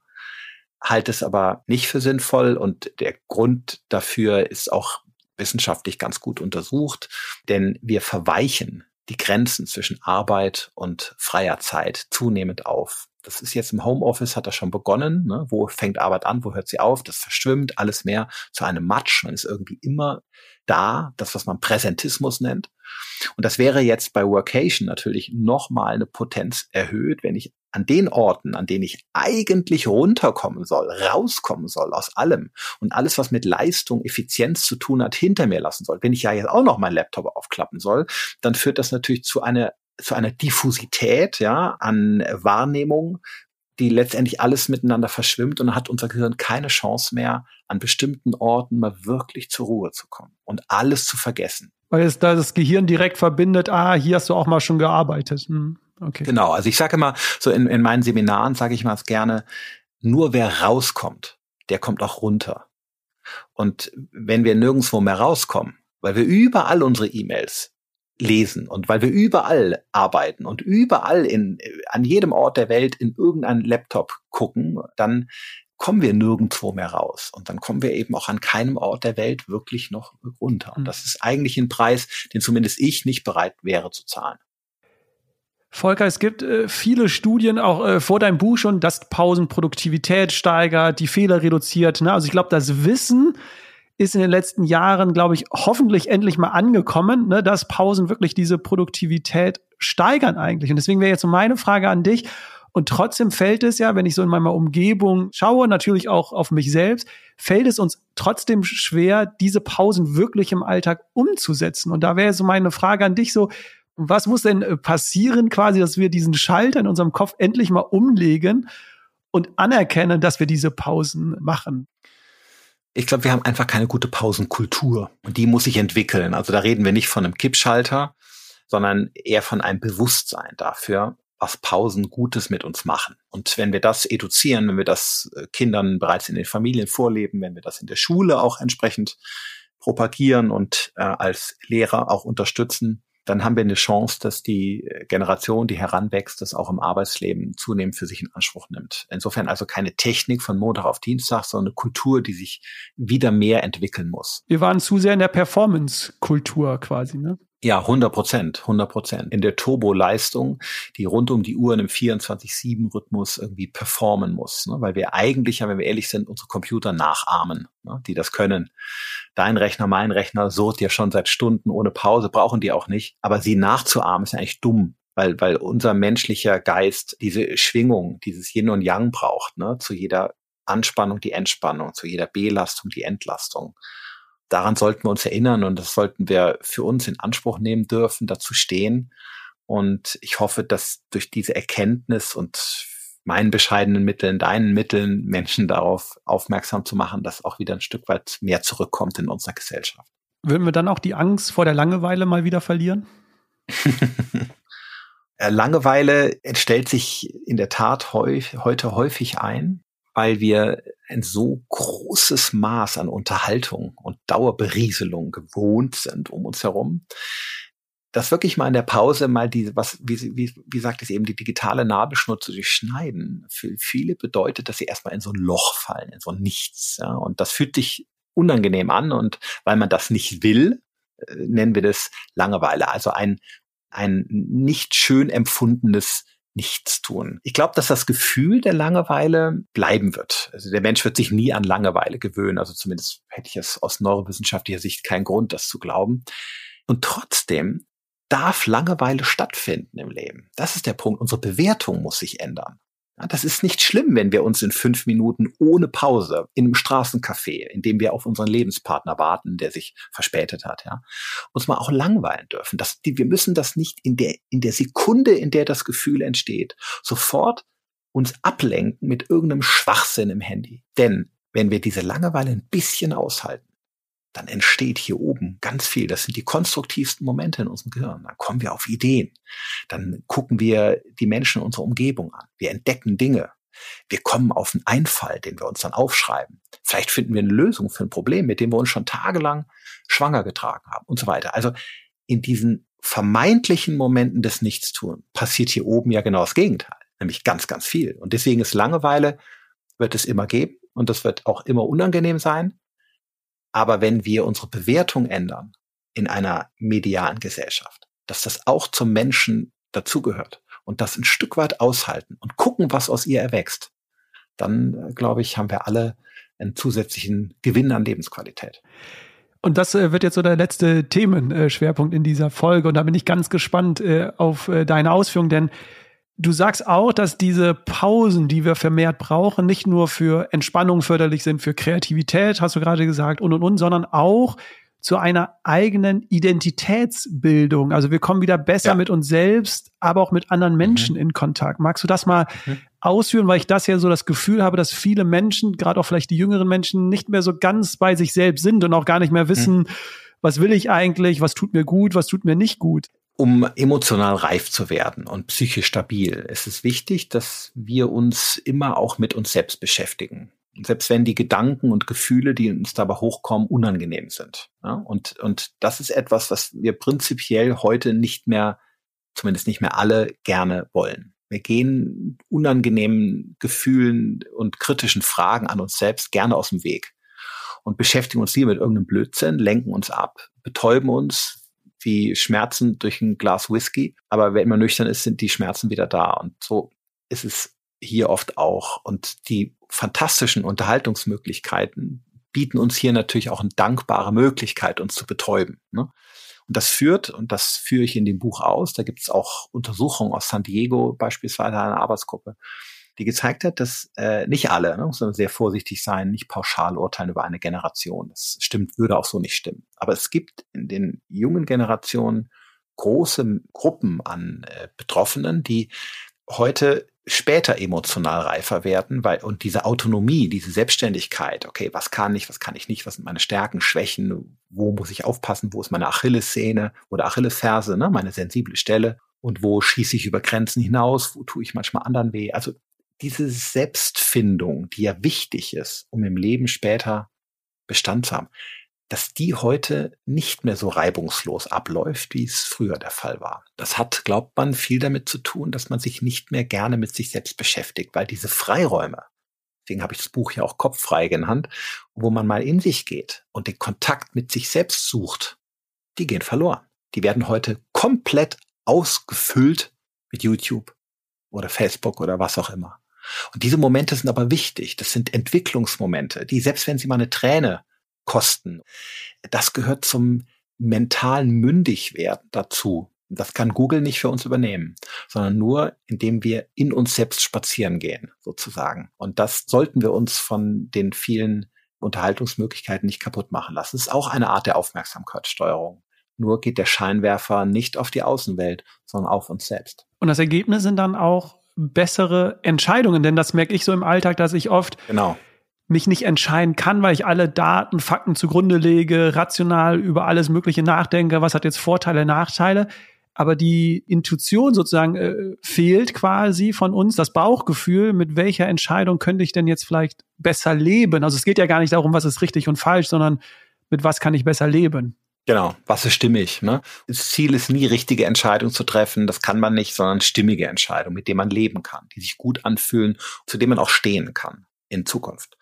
halte es aber nicht für sinnvoll und der Grund dafür ist auch wissenschaftlich ganz gut untersucht, denn wir verweichen die Grenzen zwischen Arbeit und freier Zeit zunehmend auf. Das ist jetzt im Homeoffice, hat das schon begonnen. Ne? Wo fängt Arbeit an, wo hört sie auf? Das verschwimmt alles mehr zu einem Matsch. Man ist irgendwie immer da, das, was man Präsentismus nennt. Und das wäre jetzt bei Workation natürlich nochmal eine Potenz erhöht, wenn ich an den Orten, an denen ich eigentlich runterkommen soll, rauskommen soll aus allem und alles, was mit Leistung, Effizienz zu tun hat, hinter mir lassen soll. Wenn ich ja jetzt auch noch meinen Laptop aufklappen soll, dann führt das natürlich zu einer zu einer Diffusität, ja, an Wahrnehmung, die letztendlich alles miteinander verschwimmt und dann hat unser Gehirn keine Chance mehr, an bestimmten Orten mal wirklich zur Ruhe zu kommen und alles zu vergessen. Weil es da das Gehirn direkt verbindet, ah, hier hast du auch mal schon gearbeitet. Hm, okay. Genau, also ich sage immer, so in, in meinen Seminaren sage ich mal gerne, nur wer rauskommt, der kommt auch runter. Und wenn wir nirgendwo mehr rauskommen, weil wir überall unsere E-Mails lesen und weil wir überall arbeiten und überall in, an jedem Ort der Welt in irgendeinen Laptop gucken, dann kommen wir nirgendwo mehr raus. Und dann kommen wir eben auch an keinem Ort der Welt wirklich noch runter. Und hm. das ist eigentlich ein Preis, den zumindest ich nicht bereit wäre zu zahlen. Volker, es gibt äh, viele Studien, auch äh, vor deinem Buch schon, dass Pausen Produktivität steigert, die Fehler reduziert. Ne? Also ich glaube, das Wissen ist in den letzten Jahren, glaube ich, hoffentlich endlich mal angekommen, ne, dass Pausen wirklich diese Produktivität steigern eigentlich. Und deswegen wäre jetzt so meine Frage an dich. Und trotzdem fällt es ja, wenn ich so in meiner Umgebung schaue, natürlich auch auf mich selbst, fällt es uns trotzdem schwer, diese Pausen wirklich im Alltag umzusetzen. Und da wäre so meine Frage an dich so, was muss denn äh, passieren quasi, dass wir diesen Schalter in unserem Kopf endlich mal umlegen und anerkennen, dass wir diese Pausen machen? Ich glaube, wir haben einfach keine gute Pausenkultur und die muss sich entwickeln. Also da reden wir nicht von einem Kippschalter, sondern eher von einem Bewusstsein dafür, was Pausen Gutes mit uns machen. Und wenn wir das eduzieren, wenn wir das äh, Kindern bereits in den Familien vorleben, wenn wir das in der Schule auch entsprechend propagieren und äh, als Lehrer auch unterstützen, dann haben wir eine Chance, dass die Generation, die heranwächst, das auch im Arbeitsleben zunehmend für sich in Anspruch nimmt. Insofern also keine Technik von Montag auf Dienstag, sondern eine Kultur, die sich wieder mehr entwickeln muss. Wir waren zu sehr in der Performance-Kultur quasi, ne? Ja, 100 Prozent, 100 Prozent. In der Turbo-Leistung, die rund um die Uhr in einem 24-7-Rhythmus irgendwie performen muss. Ne? Weil wir eigentlich, ja, wenn wir ehrlich sind, unsere Computer nachahmen, ne? die das können. Dein Rechner, mein Rechner surrt ja schon seit Stunden ohne Pause, brauchen die auch nicht. Aber sie nachzuahmen ist ja eigentlich dumm. Weil, weil unser menschlicher Geist diese Schwingung, dieses Yin und Yang braucht, ne? zu jeder Anspannung die Entspannung, zu jeder Belastung die Entlastung daran sollten wir uns erinnern und das sollten wir für uns in Anspruch nehmen dürfen, dazu stehen. Und ich hoffe, dass durch diese Erkenntnis und meinen bescheidenen Mitteln, deinen Mitteln, Menschen darauf aufmerksam zu machen, dass auch wieder ein Stück weit mehr zurückkommt in unserer Gesellschaft. Würden wir dann auch die Angst vor der Langeweile mal wieder verlieren? Äh, Langeweile stellt sich in der Tat häufig, heute häufig ein, weil wir ein so großes Maß an Unterhaltung und Dauerberieselung gewohnt sind um uns herum, dass wirklich mal in der Pause mal die, was, wie, wie, wie sagt es eben, die digitale Nabelschnur zu durchschneiden, für viele bedeutet, dass sie erstmal in so ein Loch fallen, in so ein Nichts. Ja? Und das fühlt sich unangenehm an und weil man das nicht will, äh, nennen wir das Langeweile, also ein ein nicht schön empfundenes Nichtstun. Ich glaube, dass das Gefühl der Langeweile bleiben wird. Also der Mensch wird sich nie an Langeweile gewöhnen. Also zumindest hätte ich es aus neurowissenschaftlicher Sicht keinen Grund, das zu glauben. Und trotzdem darf Langeweile stattfinden im Leben. Das ist der Punkt. Unsere Bewertung muss sich ändern. Das ist nicht schlimm, wenn wir uns in fünf Minuten ohne Pause in einem Straßencafé, in dem wir auf unseren Lebenspartner warten, der sich verspätet hat, ja, uns mal auch langweilen dürfen. Das, die, wir müssen das nicht in der, in der Sekunde, in der das Gefühl entsteht, sofort uns ablenken mit irgendeinem Schwachsinn im Handy. Denn wenn wir diese Langeweile ein bisschen aushalten, dann entsteht hier oben ganz viel. Das sind die konstruktivsten Momente in unserem Gehirn. Dann kommen wir auf Ideen. Dann gucken wir die Menschen in unserer Umgebung an. Wir entdecken Dinge. Wir kommen auf einen Einfall, den wir uns dann aufschreiben. Vielleicht finden wir eine Lösung für ein Problem, mit dem wir uns schon tagelang schwanger getragen haben und so weiter. Also in diesen vermeintlichen Momenten des Nichtstun passiert hier oben ja genau das Gegenteil, nämlich ganz, ganz viel. Und deswegen ist Langeweile, wird es immer geben und das wird auch immer unangenehm sein. Aber wenn wir unsere Bewertung ändern in einer medialen Gesellschaft, dass das auch zum Menschen dazugehört und das ein Stück weit aushalten und gucken, was aus ihr erwächst, dann, äh, glaube ich, haben wir alle einen zusätzlichen Gewinn an Lebensqualität. Und das äh, wird jetzt so der letzte Themenschwerpunkt in dieser Folge. Und da bin ich ganz gespannt äh, auf deine Ausführungen, denn Du sagst auch, dass diese Pausen, die wir vermehrt brauchen, nicht nur für Entspannung förderlich sind, für Kreativität, hast du gerade gesagt, und und und, sondern auch zu einer eigenen Identitätsbildung. Also wir kommen wieder besser ja. mit uns selbst, aber auch mit anderen Menschen mhm. in Kontakt. Magst du das mal mhm. ausführen, weil ich das ja so das Gefühl habe, dass viele Menschen, gerade auch vielleicht die jüngeren Menschen, nicht mehr so ganz bei sich selbst sind und auch gar nicht mehr wissen, mhm. was will ich eigentlich, was tut mir gut, was tut mir nicht gut um emotional reif zu werden und psychisch stabil, ist es wichtig, dass wir uns immer auch mit uns selbst beschäftigen. Selbst wenn die Gedanken und Gefühle, die uns dabei hochkommen, unangenehm sind. Ja, und, und das ist etwas, was wir prinzipiell heute nicht mehr, zumindest nicht mehr alle, gerne wollen. Wir gehen unangenehmen Gefühlen und kritischen Fragen an uns selbst gerne aus dem Weg und beschäftigen uns lieber mit irgendeinem Blödsinn, lenken uns ab, betäuben uns, wie Schmerzen durch ein Glas Whisky. Aber wenn man nüchtern ist, sind die Schmerzen wieder da. Und so ist es hier oft auch. Und die fantastischen Unterhaltungsmöglichkeiten bieten uns hier natürlich auch eine dankbare Möglichkeit, uns zu betäuben. Ne? Und das führt, und das führe ich in dem Buch aus, da gibt es auch Untersuchungen aus San Diego, beispielsweise einer Arbeitsgruppe, die gezeigt hat, dass äh, nicht alle, ne, muss man sehr vorsichtig sein, nicht pauschal urteilen über eine Generation. Das stimmt, würde auch so nicht stimmen. Aber es gibt in den jungen Generationen große Gruppen an äh, Betroffenen, die heute später emotional reifer werden, weil und diese Autonomie, diese Selbstständigkeit, okay, was kann ich, was kann ich nicht, was sind meine Stärken, Schwächen, wo muss ich aufpassen, wo ist meine Achillessehne oder Achillesferse, ne, meine sensible Stelle und wo schieße ich über Grenzen hinaus, wo tue ich manchmal anderen weh. Also diese Selbstfindung, die ja wichtig ist, um im Leben später Bestand zu haben, dass die heute nicht mehr so reibungslos abläuft, wie es früher der Fall war. Das hat, glaubt man, viel damit zu tun, dass man sich nicht mehr gerne mit sich selbst beschäftigt, weil diese Freiräume, deswegen habe ich das Buch ja auch kopffrei genannt, wo man mal in sich geht und den Kontakt mit sich selbst sucht, die gehen verloren. Die werden heute komplett ausgefüllt mit YouTube oder Facebook oder was auch immer. Und diese Momente sind aber wichtig. Das sind Entwicklungsmomente, die selbst wenn sie mal eine Träne kosten, das gehört zum mentalen Mündigwerden dazu. Das kann Google nicht für uns übernehmen, sondern nur, indem wir in uns selbst spazieren gehen, sozusagen. Und das sollten wir uns von den vielen Unterhaltungsmöglichkeiten nicht kaputt machen lassen. Das ist auch eine Art der Aufmerksamkeitssteuerung. Nur geht der Scheinwerfer nicht auf die Außenwelt, sondern auf uns selbst. Und das Ergebnis sind dann auch bessere Entscheidungen, denn das merke ich so im Alltag, dass ich oft genau. mich nicht entscheiden kann, weil ich alle Daten, Fakten zugrunde lege, rational über alles Mögliche nachdenke, was hat jetzt Vorteile, Nachteile, aber die Intuition sozusagen äh, fehlt quasi von uns, das Bauchgefühl, mit welcher Entscheidung könnte ich denn jetzt vielleicht besser leben? Also es geht ja gar nicht darum, was ist richtig und falsch, sondern mit was kann ich besser leben? Genau, was ist stimmig? Ne? Das Ziel ist nie, richtige Entscheidungen zu treffen, das kann man nicht, sondern stimmige Entscheidungen, mit denen man leben kann, die sich gut anfühlen, zu denen man auch stehen kann in Zukunft.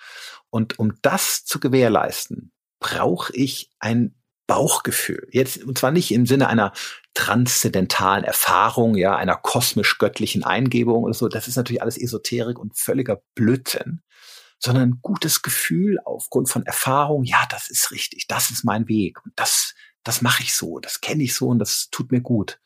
Und um das zu gewährleisten, brauche ich ein Bauchgefühl. Jetzt, und zwar nicht im Sinne einer transzendentalen Erfahrung, ja, einer kosmisch-göttlichen Eingebung oder so. Das ist natürlich alles Esoterik und völliger Blödsinn. Sondern gutes Gefühl aufgrund von Erfahrung, ja, das ist richtig, das ist mein Weg und das, das mache ich so, das kenne ich so und das tut mir gut.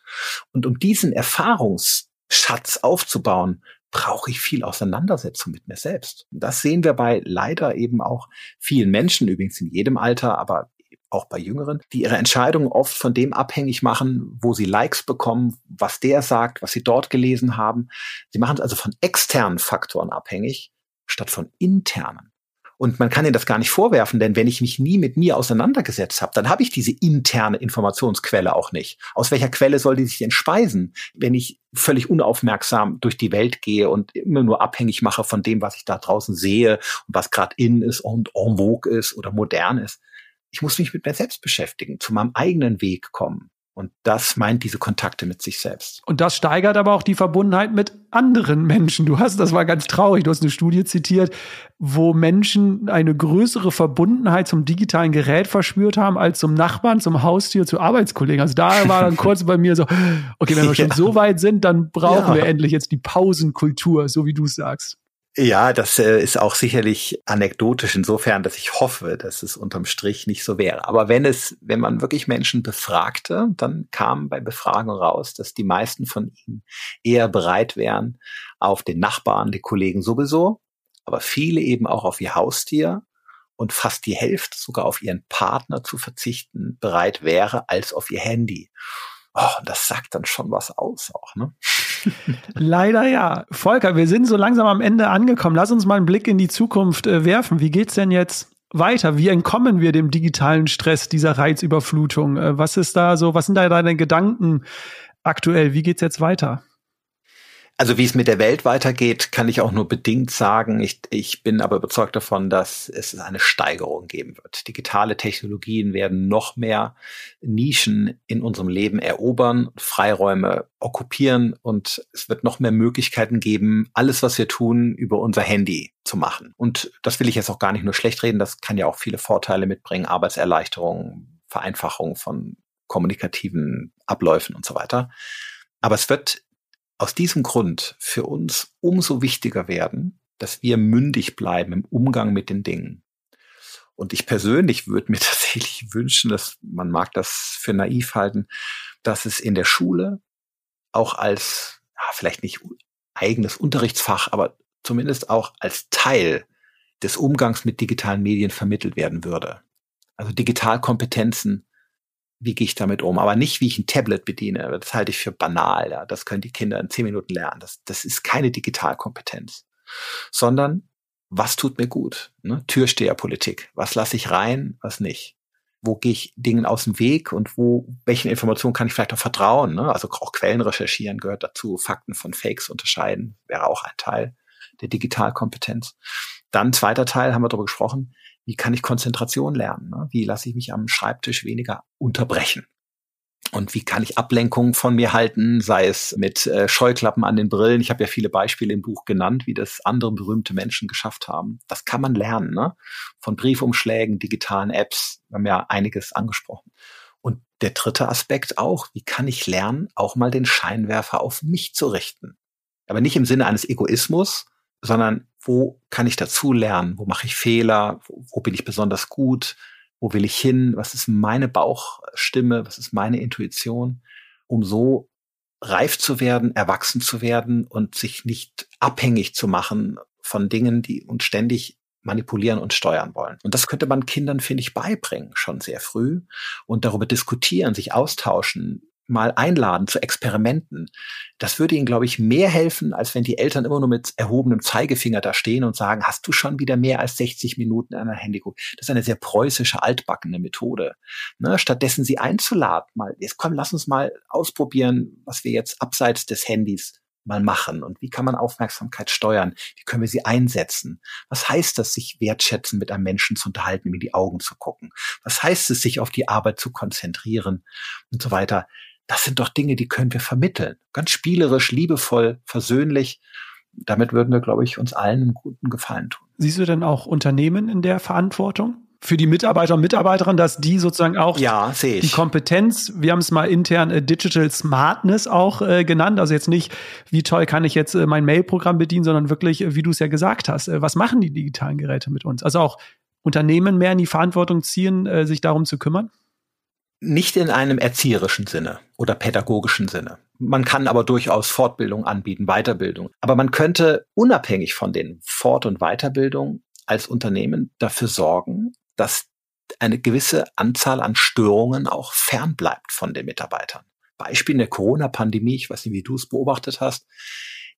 Und um diesen Erfahrungsschatz aufzubauen, brauche ich viel Auseinandersetzung mit mir selbst. Und das sehen wir bei leider eben auch vielen Menschen, übrigens in jedem Alter, aber auch bei Jüngeren, die ihre Entscheidungen oft von dem abhängig machen, wo sie Likes bekommen, was der sagt, was sie dort gelesen haben. Sie machen es also von externen Faktoren abhängig, statt von internen. Und man kann ihnen das gar nicht vorwerfen, denn wenn ich mich nie mit mir auseinandergesetzt habe, dann habe ich diese interne Informationsquelle auch nicht. Aus welcher Quelle soll die sich entspeisen, wenn ich völlig unaufmerksam durch die Welt gehe und immer nur abhängig mache von dem, was ich da draußen sehe und was gerade in ist und en vogue ist oder modern ist ich muss mich mit mir selbst beschäftigen, zu meinem eigenen Weg kommen. Und das meint diese Kontakte mit sich selbst. Und das steigert aber auch die Verbundenheit mit anderen Menschen. Du hast, das war ganz traurig, du hast eine Studie zitiert, wo Menschen eine größere Verbundenheit zum digitalen Gerät verspürt haben als zum Nachbarn, zum Haustier, zu Arbeitskollegen. Also da war dann kurz bei mir so, okay, wenn wir schon so weit sind, dann brauchen ja. wir endlich jetzt die Pausenkultur, so wie du es sagst. Ja, das äh, ist auch sicherlich anekdotisch insofern, dass ich hoffe, dass es unterm Strich nicht so wäre. Aber wenn es, wenn man wirklich Menschen befragte, dann kam bei Befragung raus, dass die meisten von ihnen eher bereit wären, auf den Nachbarn, die Kollegen sowieso, aber viele eben auch auf ihr Haustier und fast die Hälfte sogar auf ihren Partner zu verzichten bereit wäre als auf ihr Handy. Oh, das sagt dann schon was aus auch, ne? Leider ja. Volker, wir sind so langsam am Ende angekommen. Lass uns mal einen Blick in die Zukunft äh, werfen. Wie geht's denn jetzt weiter? Wie entkommen wir dem digitalen Stress, dieser Reizüberflutung? Äh, was ist da so, was sind da deine Gedanken aktuell? Wie geht's jetzt weiter? Also wie es mit der Welt weitergeht, kann ich auch nur bedingt sagen. Ich, ich bin aber überzeugt davon, dass es eine Steigerung geben wird. Digitale Technologien werden noch mehr Nischen in unserem Leben erobern, Freiräume okkupieren und es wird noch mehr Möglichkeiten geben, alles, was wir tun, über unser Handy zu machen. Und das will ich jetzt auch gar nicht nur schlecht reden, das kann ja auch viele Vorteile mitbringen, Arbeitserleichterung, Vereinfachung von kommunikativen Abläufen und so weiter. Aber es wird aus diesem Grund für uns umso wichtiger werden, dass wir mündig bleiben im Umgang mit den Dingen. Und ich persönlich würde mir tatsächlich wünschen, dass man mag das für naiv halten, dass es in der Schule auch als, ja, vielleicht nicht eigenes Unterrichtsfach, aber zumindest auch als Teil des Umgangs mit digitalen Medien vermittelt werden würde. Also Digitalkompetenzen wie gehe ich damit um, aber nicht, wie ich ein Tablet bediene. Das halte ich für banal. Ja. Das können die Kinder in zehn Minuten lernen. Das, das ist keine Digitalkompetenz, sondern was tut mir gut? Ne? Türsteherpolitik. Was lasse ich rein, was nicht? Wo gehe ich Dingen aus dem Weg und wo, welchen Informationen kann ich vielleicht auch vertrauen? Ne? Also auch Quellen recherchieren gehört dazu, Fakten von Fakes unterscheiden, wäre auch ein Teil der Digitalkompetenz. Dann zweiter Teil, haben wir darüber gesprochen, wie kann ich Konzentration lernen? Ne? Wie lasse ich mich am Schreibtisch weniger unterbrechen? Und wie kann ich Ablenkungen von mir halten, sei es mit äh, Scheuklappen an den Brillen. Ich habe ja viele Beispiele im Buch genannt, wie das andere berühmte Menschen geschafft haben. Das kann man lernen, ne? Von Briefumschlägen, digitalen Apps. Wir haben ja einiges angesprochen. Und der dritte Aspekt auch, wie kann ich lernen, auch mal den Scheinwerfer auf mich zu richten? Aber nicht im Sinne eines Egoismus, sondern wo kann ich dazu lernen? Wo mache ich Fehler? Wo, wo, bin ich besonders gut? Wo will ich hin? Was ist meine Bauchstimme? Was ist meine Intuition? Um so reif zu werden, erwachsen zu werden und sich nicht abhängig zu machen von Dingen, die uns ständig manipulieren und steuern wollen. Und das könnte man Kindern, finde ich, beibringen, schon sehr früh und darüber diskutieren, sich austauschen, mal einladen zu Experimenten. Das würde ihnen, glaube ich, mehr helfen, als wenn die Eltern immer nur mit erhobenem Zeigefinger da stehen und sagen, hast du schon wieder mehr als 60 Minuten an einer Handy Das ist eine sehr preußische, altbackene Methode. Ne? Stattdessen sie einzuladen, mal, jetzt komm, lass uns mal ausprobieren, was wir jetzt abseits des Handys mal machen und wie kann man Aufmerksamkeit steuern? Wie können wir sie einsetzen? Was heißt das, sich wertschätzen, mit einem Menschen zu unterhalten, ihm in die Augen zu gucken? Was heißt es, sich auf die Arbeit zu konzentrieren und so weiter? Das sind doch Dinge, die können wir vermitteln. Ganz spielerisch, liebevoll, versöhnlich. Damit würden wir, glaube ich, uns allen einen guten Gefallen tun. Siehst du denn auch Unternehmen in der Verantwortung? für die Mitarbeiter und Mitarbeiterinnen, dass die sozusagen auch ja, die Kompetenz, wir haben es mal intern äh, Digital Smartness auch äh, genannt, also jetzt nicht, wie toll kann ich jetzt äh, mein Mail-Programm bedienen, sondern wirklich, äh, wie du es ja gesagt hast, äh, was machen die digitalen Geräte mit uns? Also auch Unternehmen mehr in die Verantwortung ziehen, äh, sich darum zu kümmern? Nicht in einem erzieherischen Sinne oder pädagogischen Sinne. Man kann aber durchaus Fortbildung anbieten, Weiterbildung. Aber man könnte unabhängig von den Fort- und Weiterbildungen als Unternehmen dafür sorgen, dass eine gewisse Anzahl an Störungen auch fernbleibt von den Mitarbeitern. Beispiel in der Corona-Pandemie, ich weiß nicht, wie du es beobachtet hast.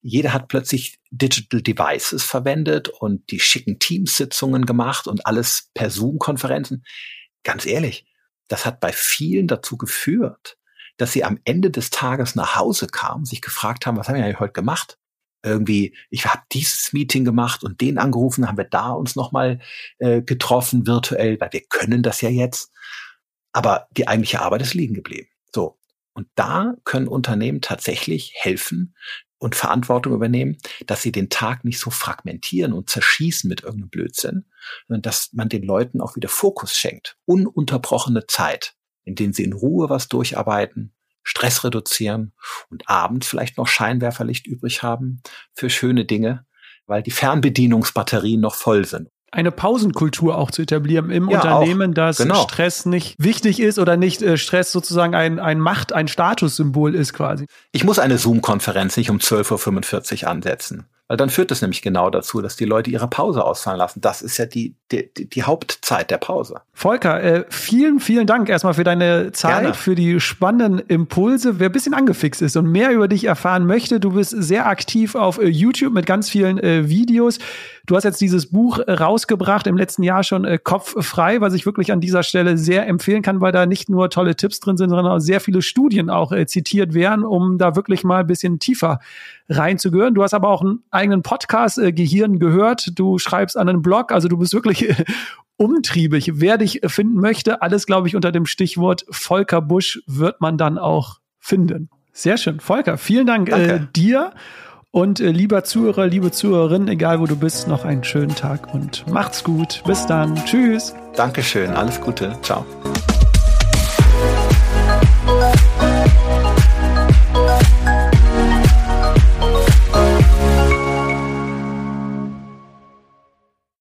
Jeder hat plötzlich Digital Devices verwendet und die schicken Teamsitzungen gemacht und alles per Zoom-Konferenzen. Ganz ehrlich, das hat bei vielen dazu geführt, dass sie am Ende des Tages nach Hause kamen, sich gefragt haben, was haben wir eigentlich heute gemacht? irgendwie, ich habe dieses Meeting gemacht und den angerufen, haben wir da uns nochmal äh, getroffen virtuell, weil wir können das ja jetzt. Aber die eigentliche Arbeit ist liegen geblieben. So. Und da können Unternehmen tatsächlich helfen und Verantwortung übernehmen, dass sie den Tag nicht so fragmentieren und zerschießen mit irgendeinem Blödsinn, sondern dass man den Leuten auch wieder Fokus schenkt. Ununterbrochene Zeit, in denen sie in Ruhe was durcharbeiten, Stress reduzieren und abends vielleicht noch Scheinwerferlicht übrig haben für schöne Dinge, weil die Fernbedienungsbatterien noch voll sind eine Pausenkultur auch zu etablieren im ja, Unternehmen, auch. dass genau. Stress nicht wichtig ist oder nicht äh, Stress sozusagen ein, ein Macht, ein Statussymbol ist quasi. Ich muss eine Zoom-Konferenz nicht um 12.45 Uhr ansetzen. Weil dann führt es nämlich genau dazu, dass die Leute ihre Pause ausfallen lassen. Das ist ja die, die, die Hauptzeit der Pause. Volker, äh, vielen, vielen Dank erstmal für deine Zeit, Gerne. für die spannenden Impulse. Wer ein bisschen angefixt ist und mehr über dich erfahren möchte, du bist sehr aktiv auf äh, YouTube mit ganz vielen äh, Videos. Du hast jetzt dieses Buch rausgebracht, im letzten Jahr schon äh, Kopf frei, was ich wirklich an dieser Stelle sehr empfehlen kann, weil da nicht nur tolle Tipps drin sind, sondern auch sehr viele Studien auch äh, zitiert werden, um da wirklich mal ein bisschen tiefer reinzugehören. Du hast aber auch einen eigenen Podcast, äh, Gehirn gehört. Du schreibst an einen Blog, also du bist wirklich äh, umtriebig. Wer dich finden möchte, alles, glaube ich, unter dem Stichwort Volker Busch wird man dann auch finden. Sehr schön. Volker, vielen Dank äh, dir. Und äh, lieber Zuhörer, liebe Zuhörerin, egal wo du bist, noch einen schönen Tag und macht's gut. Bis dann. Tschüss. Dankeschön. Alles Gute. Ciao.